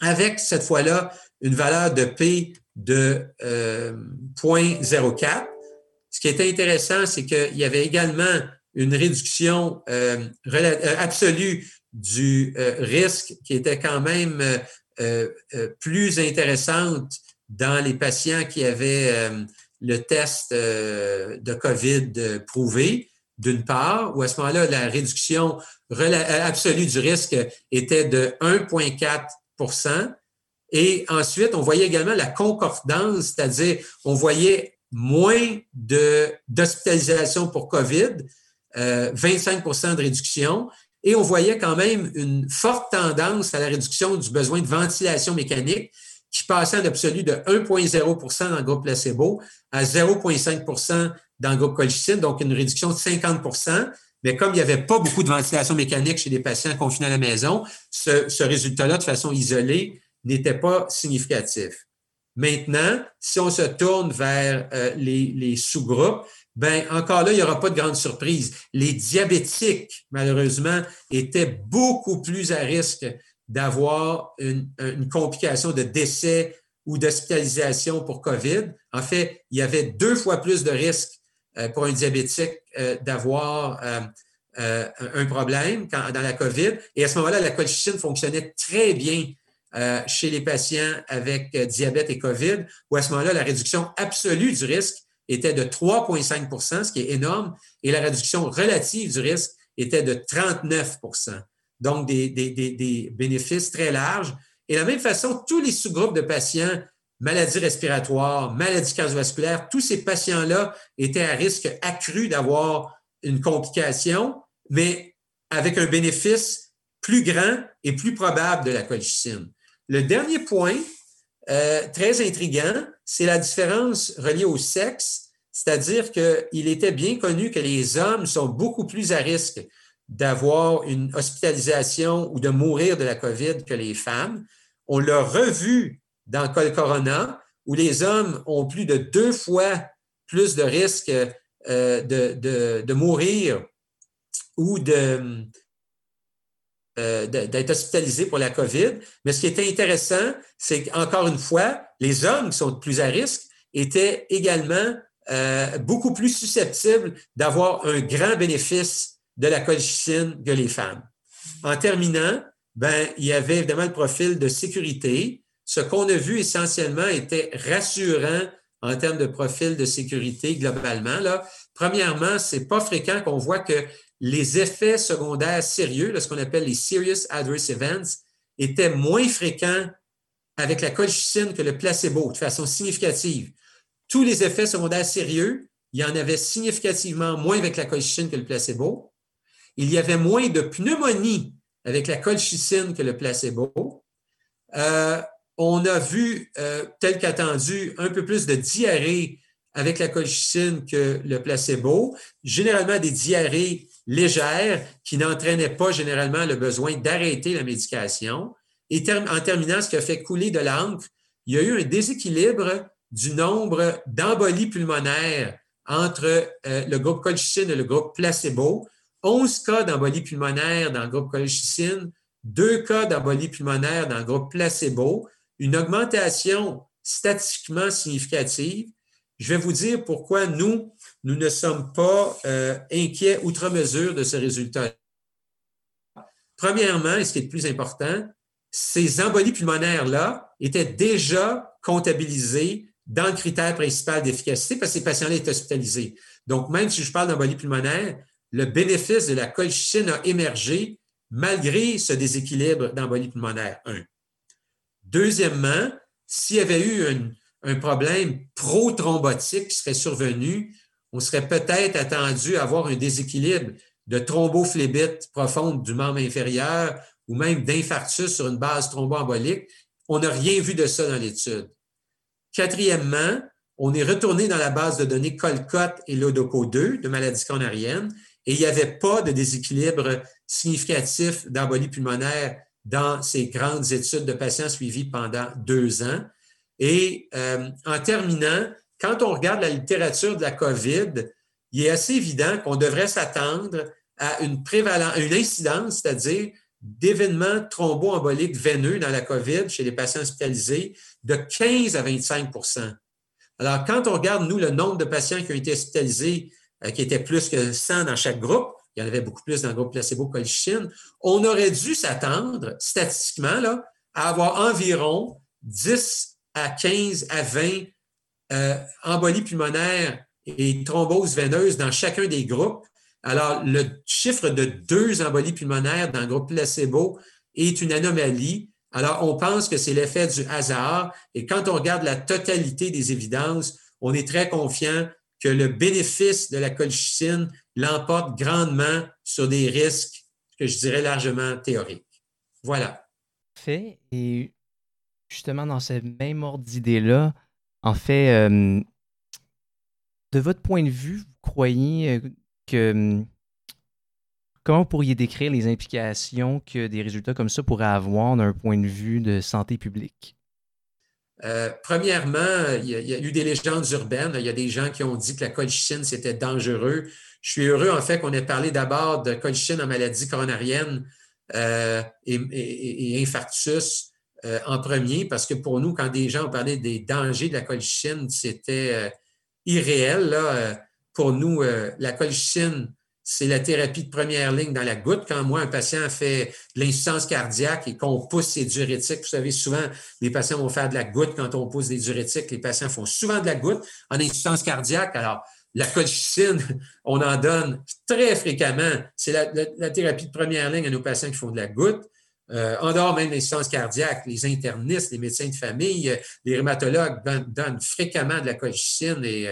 avec cette fois-là une valeur de P de 0.04. Euh, Ce qui était intéressant, c'est qu'il y avait également une réduction euh, euh, absolue du euh, risque qui était quand même euh, euh, plus intéressante dans les patients qui avaient le test de COVID prouvé, d'une part, où à ce moment-là, la réduction absolue du risque était de 1,4% Et ensuite, on voyait également la concordance, c'est-à-dire on voyait moins d'hospitalisation pour COVID, 25% de réduction, et on voyait quand même une forte tendance à la réduction du besoin de ventilation mécanique qui passait en absolu de 1,0% dans le groupe placebo à 0,5% dans le groupe colchicine, donc une réduction de 50% mais comme il n'y avait pas beaucoup de ventilation mécanique chez les patients confinés à la maison, ce, résultat-là, de façon isolée, n'était pas significatif. Maintenant, si on se tourne vers euh, les, les sous-groupes, ben encore là, il n'y aura pas de grande surprise. Les diabétiques, malheureusement, étaient beaucoup plus à risque d'avoir une, une, complication de décès ou d'hospitalisation pour COVID. En fait, il y avait deux fois plus de risques euh, pour un diabétique euh, d'avoir euh, un problème dans la COVID. Et à ce moment-là, la colchicine fonctionnait très bien chez les patients avec diabète et COVID, où à ce moment-là, la réduction absolue du risque était de 3,5% ce qui est énorme, et la réduction relative du risque était de 39% Donc, des, des, bénéfices très larges. Et de la même façon, tous les sous-groupes de patients maladies respiratoires, maladies cardiovasculaires, tous ces patients-là étaient à risque accru d'avoir une complication, mais avec un bénéfice plus grand et plus probable de la colchicine. Le dernier point, euh, très intriguant, c'est la différence reliée au sexe, c'est-à-dire qu'il était bien connu que les hommes sont beaucoup plus à risque d'avoir une hospitalisation ou de mourir de la COVID que les femmes. On l'a revu dans le corona, où les hommes ont plus de deux fois plus de risques euh, de, mourir ou euh, d'être hospitalisés pour la COVID. Mais ce qui était intéressant, c'est qu'encore une fois, les hommes qui sont plus à risque étaient également euh, beaucoup plus susceptibles d'avoir un grand bénéfice de la colchicine que les femmes. En terminant, ben, il y avait évidemment le profil de sécurité ce qu'on a vu essentiellement était rassurant en termes de profil de sécurité globalement. Là. Premièrement, c'est pas fréquent qu'on voit que les effets secondaires sérieux, ce qu'on appelle les serious adverse events, étaient moins fréquents avec la colchicine que le placebo de façon significative. Tous les effets secondaires sérieux, il y en avait significativement moins avec la colchicine que le placebo. Il y avait moins de pneumonie avec la colchicine que le placebo. Euh, on a vu, euh, tel qu'attendu, un peu plus de diarrhée avec la colchicine que le placebo, généralement des diarrhées légères qui n'entraînaient pas généralement le besoin d'arrêter la médication. Et en terminant, ce qui a fait couler de l'encre, il y a eu un déséquilibre du nombre d'embolies pulmonaires entre euh, le groupe colchicine et le groupe placebo. 11 cas d'embolie pulmonaire dans le groupe colchicine, 2 cas d'embolie pulmonaire dans le groupe placebo une augmentation statistiquement significative. Je vais vous dire pourquoi nous, nous ne sommes pas euh, inquiets outre mesure de ce résultat. Premièrement, et ce qui est le plus important, ces embolies pulmonaires-là étaient déjà comptabilisées dans le critère principal d'efficacité parce que ces patients-là étaient hospitalisés. Donc, même si je parle d'embolie pulmonaire, le bénéfice de la colchicine a émergé malgré ce déséquilibre d'embolie pulmonaire, un. Deuxièmement, s'il y avait eu un, problème pro-thrombotique qui serait survenu, on serait peut-être attendu avoir un déséquilibre de thrombophlébite profonde du membre inférieur ou même d'infarctus sur une base thromboembolique. On n'a rien vu de ça dans l'étude. Quatrièmement, on est retourné dans la base de données Colcott et Lodoco2 de maladie coronarienne et il n'y avait pas de déséquilibre significatif d'embolie pulmonaire dans ces grandes études de patients suivis pendant deux ans. Et euh, en terminant, quand on regarde la littérature de la COVID, il est assez évident qu'on devrait s'attendre à une prévalence, une incidence, c'est-à-dire d'événements thromboemboliques veineux dans la COVID chez les patients hospitalisés de 15 à 25% Alors, quand on regarde, nous, le nombre de patients qui ont été hospitalisés, euh, qui était plus que 100 dans chaque groupe, il y en avait beaucoup plus dans le groupe placebo-colchicine, on aurait dû s'attendre, statistiquement, là, à avoir environ 10 à 15 à 20 euh, embolies pulmonaires et thromboses veineuses dans chacun des groupes. Alors, le chiffre de deux embolies pulmonaires dans le groupe placebo est une anomalie. Alors, on pense que c'est l'effet du hasard. Et quand on regarde la totalité des évidences, on est très confiant que le bénéfice de la colchicine l'emporte grandement sur des risques que je dirais largement théorique. Voilà. Fait. Et justement, dans ce même ordre d'idée-là, en fait, euh, de votre point de vue, vous croyez euh, que. Hum, comment vous pourriez décrire les implications que des résultats comme ça pourraient avoir d'un point de vue de santé publique? Euh, premièrement, il y, a, eu des légendes urbaines. Il y a des gens qui ont dit que la colchicine, c'était dangereux. Je suis heureux, en fait, qu'on ait parlé d'abord de colchicine en maladie coronarienne et, et, infarctus euh, en premier parce que pour nous, quand des gens ont parlé des dangers de la colchicine, c'était euh, irréel. Là. Euh, pour nous, la colchicine, c'est la thérapie de première ligne dans la goutte. Quand moi, un patient fait de l'insuffisance cardiaque et qu'on pousse ses diurétiques, vous savez, souvent, les patients vont faire de la goutte quand on pousse des diurétiques. Les patients font souvent de la goutte en insuffisance cardiaque. Alors, la colchicine, on en donne très fréquemment. C'est la, la, thérapie de première ligne à nos patients qui font de la goutte. Euh, en dehors même des sciences cardiaques, les internistes, les médecins de famille, euh, les rhumatologues donnent, fréquemment de la colchicine et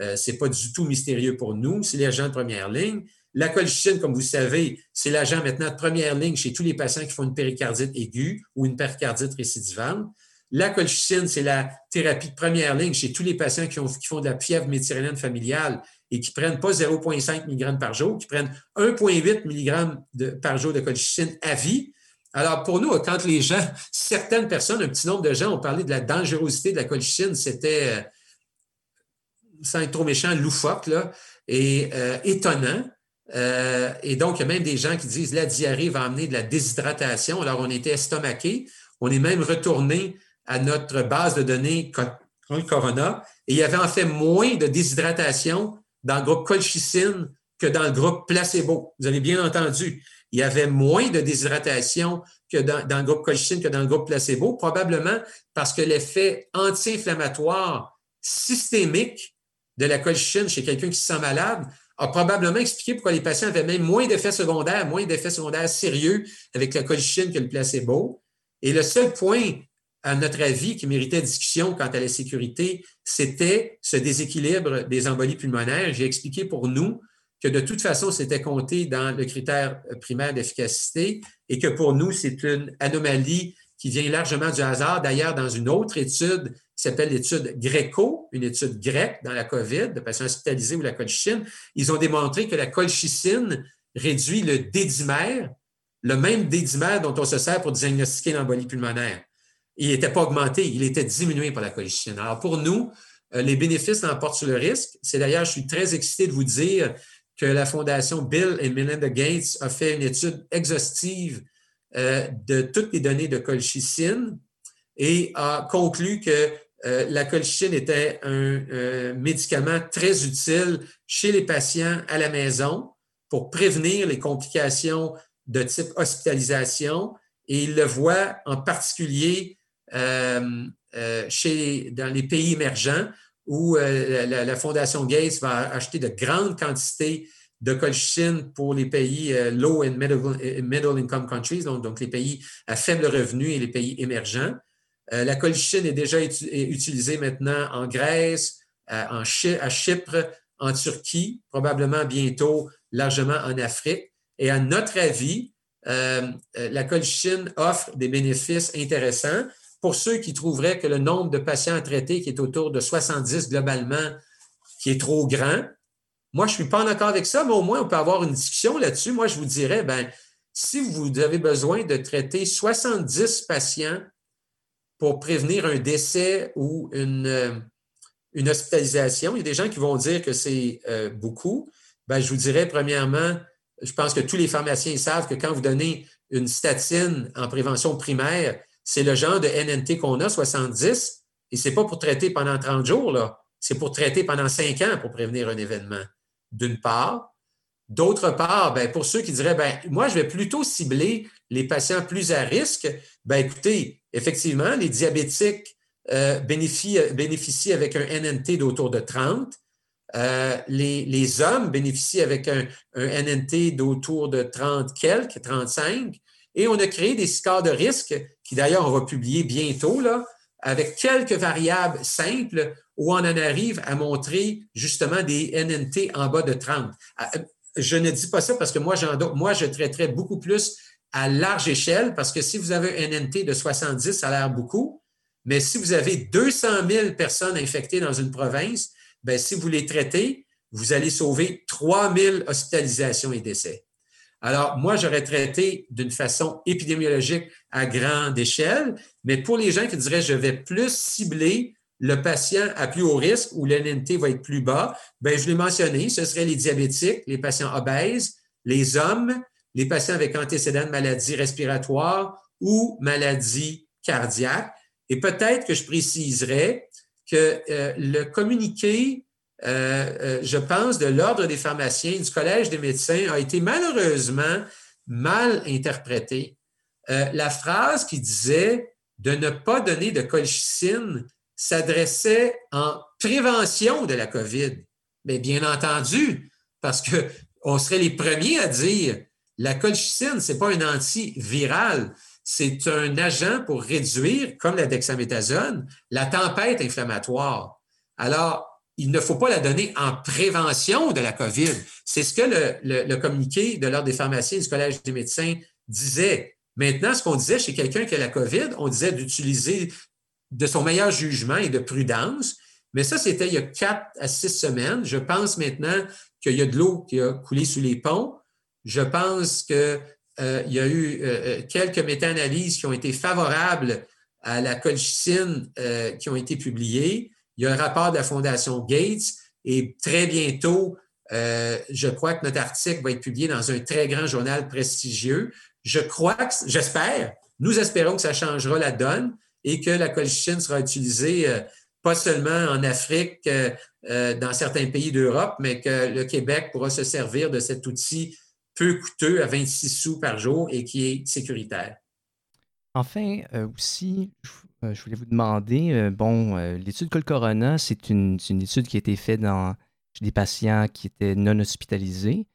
euh, ce n'est pas du tout mystérieux pour nous. C'est l'agent de première ligne. La colchicine, comme vous savez, c'est l'agent maintenant de première ligne chez tous les patients qui font une péricardite aiguë ou une péricardite récidivante. La colchicine, c'est la thérapie de première ligne chez tous les patients qui, font de la fièvre méditerranéenne familiale et qui prennent pas 0,5 mg par jour, qui prennent 1,8 mg par jour de colchicine à vie. Alors, pour nous, quand les gens, certaines personnes, un petit nombre de gens ont parlé de la dangerosité de la colchicine, c'était, euh, sans être trop méchant, loufoque là, et euh, étonnant. Euh, et donc, il y a même des gens qui disent la diarrhée va amener de la déshydratation. Alors, on était estomaqué. On est même retourné à notre base de données Corona. Et il y avait en fait moins de déshydratation dans le groupe colchicine que dans le groupe placebo. Vous avez bien entendu il y avait moins de déshydratation que dans, le groupe colchicine que dans le groupe placebo, probablement parce que l'effet anti-inflammatoire systémique de la colchicine chez quelqu'un qui se sent malade a probablement expliqué pourquoi les patients avaient même moins d'effets secondaires, moins d'effets secondaires sérieux avec la colchicine que le placebo. Et le seul point, à notre avis, qui méritait discussion quant à la sécurité, c'était ce déséquilibre des embolies pulmonaires. J'ai expliqué pour nous que de toute façon, c'était compté dans le critère primaire d'efficacité et que pour nous, c'est une anomalie qui vient largement du hasard. D'ailleurs, dans une autre étude qui s'appelle l'étude Greco, une étude grecque dans la COVID, de patients hospitalisés ou la colchicine, ils ont démontré que la colchicine réduit le dédimère, le même dédimère dont on se sert pour diagnostiquer l'embolie pulmonaire. Il n'était pas augmenté, il était diminué par la colchicine. Alors pour nous, euh, les bénéfices l'emportent sur le risque. C'est d'ailleurs, je suis très excité de vous dire que la Fondation Bill et Melinda Gates a fait une étude exhaustive euh, de toutes les données de colchicine et a conclu que euh, la colchicine était un médicament très utile chez les patients à la maison pour prévenir les complications de type hospitalisation. Et il le voit en particulier euh, chez, dans les pays émergents où euh, la, Fondation Gates va acheter de grandes quantités de colchicine pour les pays euh, low and middle, income countries, donc, les pays à faible revenu et les pays émergents. Euh, la colchicine est déjà utilisée maintenant en Grèce, en à Chypre, en Turquie, probablement bientôt largement en Afrique. Et à notre avis, la colchicine offre des bénéfices intéressants pour ceux qui trouveraient que le nombre de patients à traiter, qui est autour de 70 globalement, qui est trop grand, moi, je ne suis pas en accord avec ça, mais au moins, on peut avoir une discussion là-dessus. Moi, je vous dirais, ben, si vous avez besoin de traiter 70 patients pour prévenir un décès ou une, euh, une hospitalisation, il y a des gens qui vont dire que c'est euh, beaucoup. Ben, je vous dirais, premièrement, je pense que tous les pharmaciens savent que quand vous donnez une statine en prévention primaire, c'est le genre de NNT qu'on a, 70, et c'est pas pour traiter pendant 30 jours, là. C'est pour traiter pendant 5 ans pour prévenir un événement, d'une part. D'autre part, ben, pour ceux qui diraient, ben, moi, je vais plutôt cibler les patients plus à risque, ben, écoutez, effectivement, les diabétiques euh, bénéficient, avec un NNT d'autour de 30. Euh, les, hommes bénéficient avec un, un NNT d'autour de 30 quelques, 35. Et on a créé des scores de risque qui d'ailleurs on va publier bientôt, là, avec quelques variables simples où on en arrive à montrer justement des NNT en bas de 30. je ne dis pas ça parce que moi, moi, je traiterais beaucoup plus à large échelle parce que si vous avez un NNT de 70, ça a l'air beaucoup. Mais si vous avez 200 000 personnes infectées dans une province, bien, si vous les traitez, vous allez sauver 3 000 hospitalisations et décès. Alors, moi, j'aurais traité d'une façon épidémiologique à grande échelle, mais pour les gens qui diraient je vais plus cibler le patient à plus haut risque où l'NNT va être plus bas, bien, je l'ai mentionné, ce seraient les diabétiques, les patients obèses, les hommes, les patients avec antécédents de maladies respiratoires ou maladies cardiaques. Et peut-être que je préciserais que euh, le communiqué, euh, euh, je pense, de l'Ordre des pharmaciens, du Collège des médecins, a été malheureusement mal interprété. la phrase qui disait de ne pas donner de colchicine s'adressait en prévention de la COVID. Mais bien entendu, parce qu'on serait les premiers à dire la colchicine, ce n'est pas un antiviral, c'est un agent pour réduire, comme la dexaméthasone, la tempête inflammatoire. Alors, il ne faut pas la donner en prévention de la COVID. C'est ce que le, le communiqué de l'Ordre des pharmaciens du Collège des médecins disait. Maintenant, ce qu'on disait chez quelqu'un qui a la COVID, on disait d'utiliser de son meilleur jugement et de prudence. Mais ça, c'était il y a quatre à six semaines. Je pense maintenant qu'il y a de l'eau qui a coulé sous les ponts. Je pense qu'il euh, y a eu euh, euh, quelques méta-analyses qui ont été favorables à la colchicine qui ont été publiées. Il y a un rapport de la Fondation Gates et très bientôt, je crois que notre article va être publié dans un très grand journal prestigieux. Je crois que, j'espère, nous espérons que ça changera la donne et que la colchicine sera utilisée euh, pas seulement en Afrique, euh, euh, dans certains pays d'Europe, mais que le Québec pourra se servir de cet outil peu coûteux à 26 sous par jour et qui est sécuritaire. Enfin, aussi, je voulais vous demander, bon, l'étude Colcorona, c'est une, étude qui a été faite dans, des patients qui étaient non hospitalisés.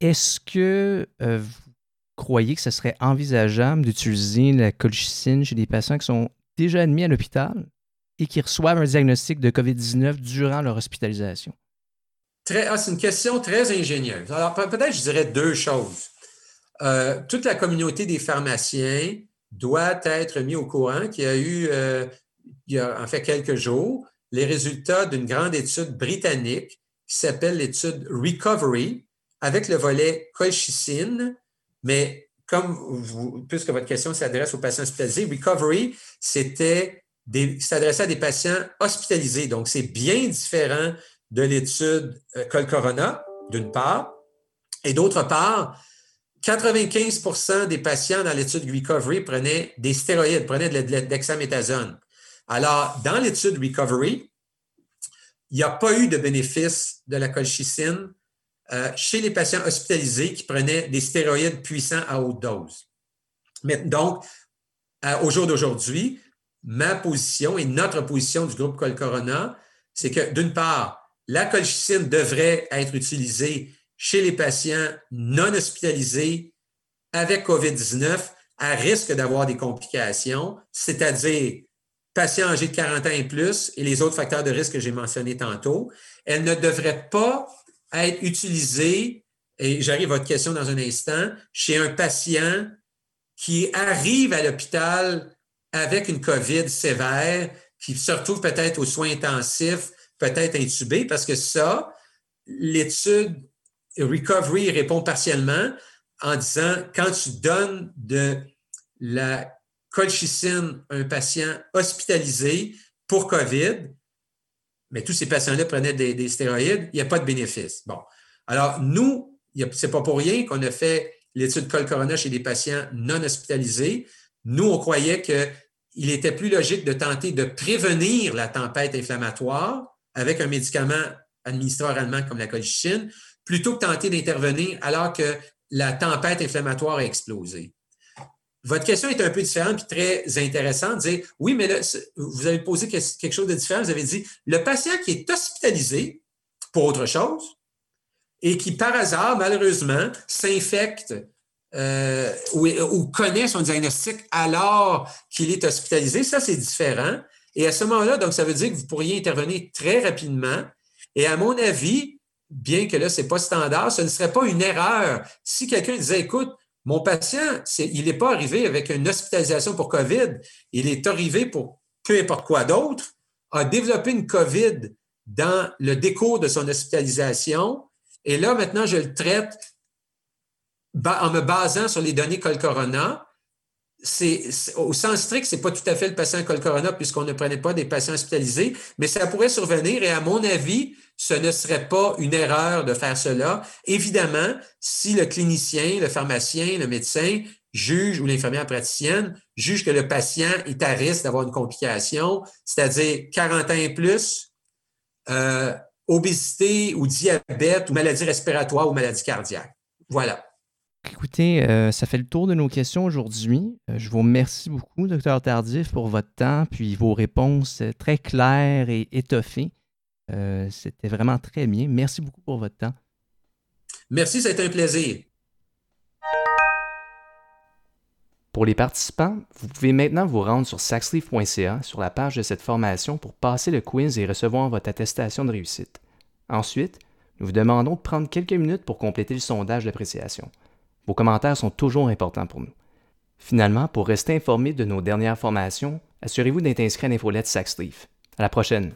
Est-ce que vous croyez que ce serait envisageable d'utiliser la colchicine chez des patients qui sont déjà admis à l'hôpital et qui reçoivent un diagnostic de COVID-19 durant leur hospitalisation? Ah, c'est une question très ingénieuse. Alors, peut-être je dirais deux choses. Euh, toute la communauté des pharmaciens doit être mis au courant qu'il y a eu, euh, il y a en fait quelques jours, les résultats d'une grande étude britannique qui s'appelle l'étude Recovery avec le volet colchicine mais comme vous, puisque votre question s'adresse aux patients hospitalisés, Recovery, c'était s'adressait à des patients hospitalisés. Donc, c'est bien différent de l'étude euh, Col Corona, d'une part. Et d'autre part, 95% des patients dans l'étude Recovery prenaient des stéroïdes, prenaient de l'examéthasone. Alors, dans l'étude Recovery, il n'y a pas eu de bénéfice de la colchicine euh, chez les patients hospitalisés qui prenaient des stéroïdes puissants à haute dose. Mais donc, au jour d'aujourd'hui, ma position et notre position du groupe Colcorona, c'est que d'une part, la colchicine devrait être utilisée chez les patients non hospitalisés avec COVID-19 à risque d'avoir des complications, c'est-à-dire patients âgés de 40 ans et plus et les autres facteurs de risque que j'ai mentionnés tantôt. Elle ne devrait pas être utilisé, et j'arrive à votre question dans un instant, chez un patient qui arrive à l'hôpital avec une COVID sévère, qui se retrouve peut-être aux soins intensifs, peut-être intubé, parce que ça, l'étude Recovery répond partiellement en disant quand tu donnes de la colchicine à un patient hospitalisé pour COVID, mais tous ces patients-là prenaient des, stéroïdes, il n'y a pas de bénéfice. Bon. Alors, nous, ce n'est pas pour rien qu'on a fait l'étude col corona chez des patients non hospitalisés. Nous, on croyait qu'il était plus logique de tenter de prévenir la tempête inflammatoire avec un médicament administré oralement comme la colchicine, plutôt que tenter d'intervenir alors que la tempête inflammatoire a explosé. Votre question est un peu différente et très intéressante. Dire, oui, mais vous avez posé quelque chose de différent. Vous avez dit, le patient qui est hospitalisé pour autre chose et qui, par hasard, malheureusement, s'infecte euh, ou, connaît son diagnostic alors qu'il est hospitalisé, ça, c'est différent. Et à ce moment-là, donc, ça veut dire que vous pourriez intervenir très rapidement. Et à mon avis, bien que là, ce n'est pas standard, ce ne serait pas une erreur si quelqu'un disait, écoute, mon patient, il n'est pas arrivé avec une hospitalisation pour COVID, il est arrivé pour peu importe quoi d'autre, a développé une COVID dans le décours de son hospitalisation, et là, maintenant, je le traite en me basant sur les données Col-Corona. C'est, au sens strict, ce n'est pas tout à fait le patient Col-Corona puisqu'on ne prenait pas des patients hospitalisés, mais ça pourrait survenir et à mon avis, ce ne serait pas une erreur de faire cela. Évidemment, si le clinicien, le pharmacien, le médecin juge ou l'infirmière praticienne juge que le patient est à risque d'avoir une complication, c'est-à-dire 40 ans et plus, euh, obésité ou diabète ou maladie respiratoire ou maladie cardiaque. Voilà. Écoutez, euh, ça fait le tour de nos questions aujourd'hui. Euh, je vous remercie beaucoup, docteur Tardif, pour votre temps, puis vos réponses très claires et étoffées. Euh, c'était vraiment très bien. Merci beaucoup pour votre temps. Merci, ça a été un plaisir. Pour les participants, vous pouvez maintenant vous rendre sur saxleaf.ca sur la page de cette formation pour passer le quiz et recevoir votre attestation de réussite. Ensuite, nous vous demandons de prendre quelques minutes pour compléter le sondage d'appréciation. Vos commentaires sont toujours importants pour nous. Finalement, pour rester informé de nos dernières formations, assurez-vous d'être inscrit à l'infolette Saxleaf. À la prochaine!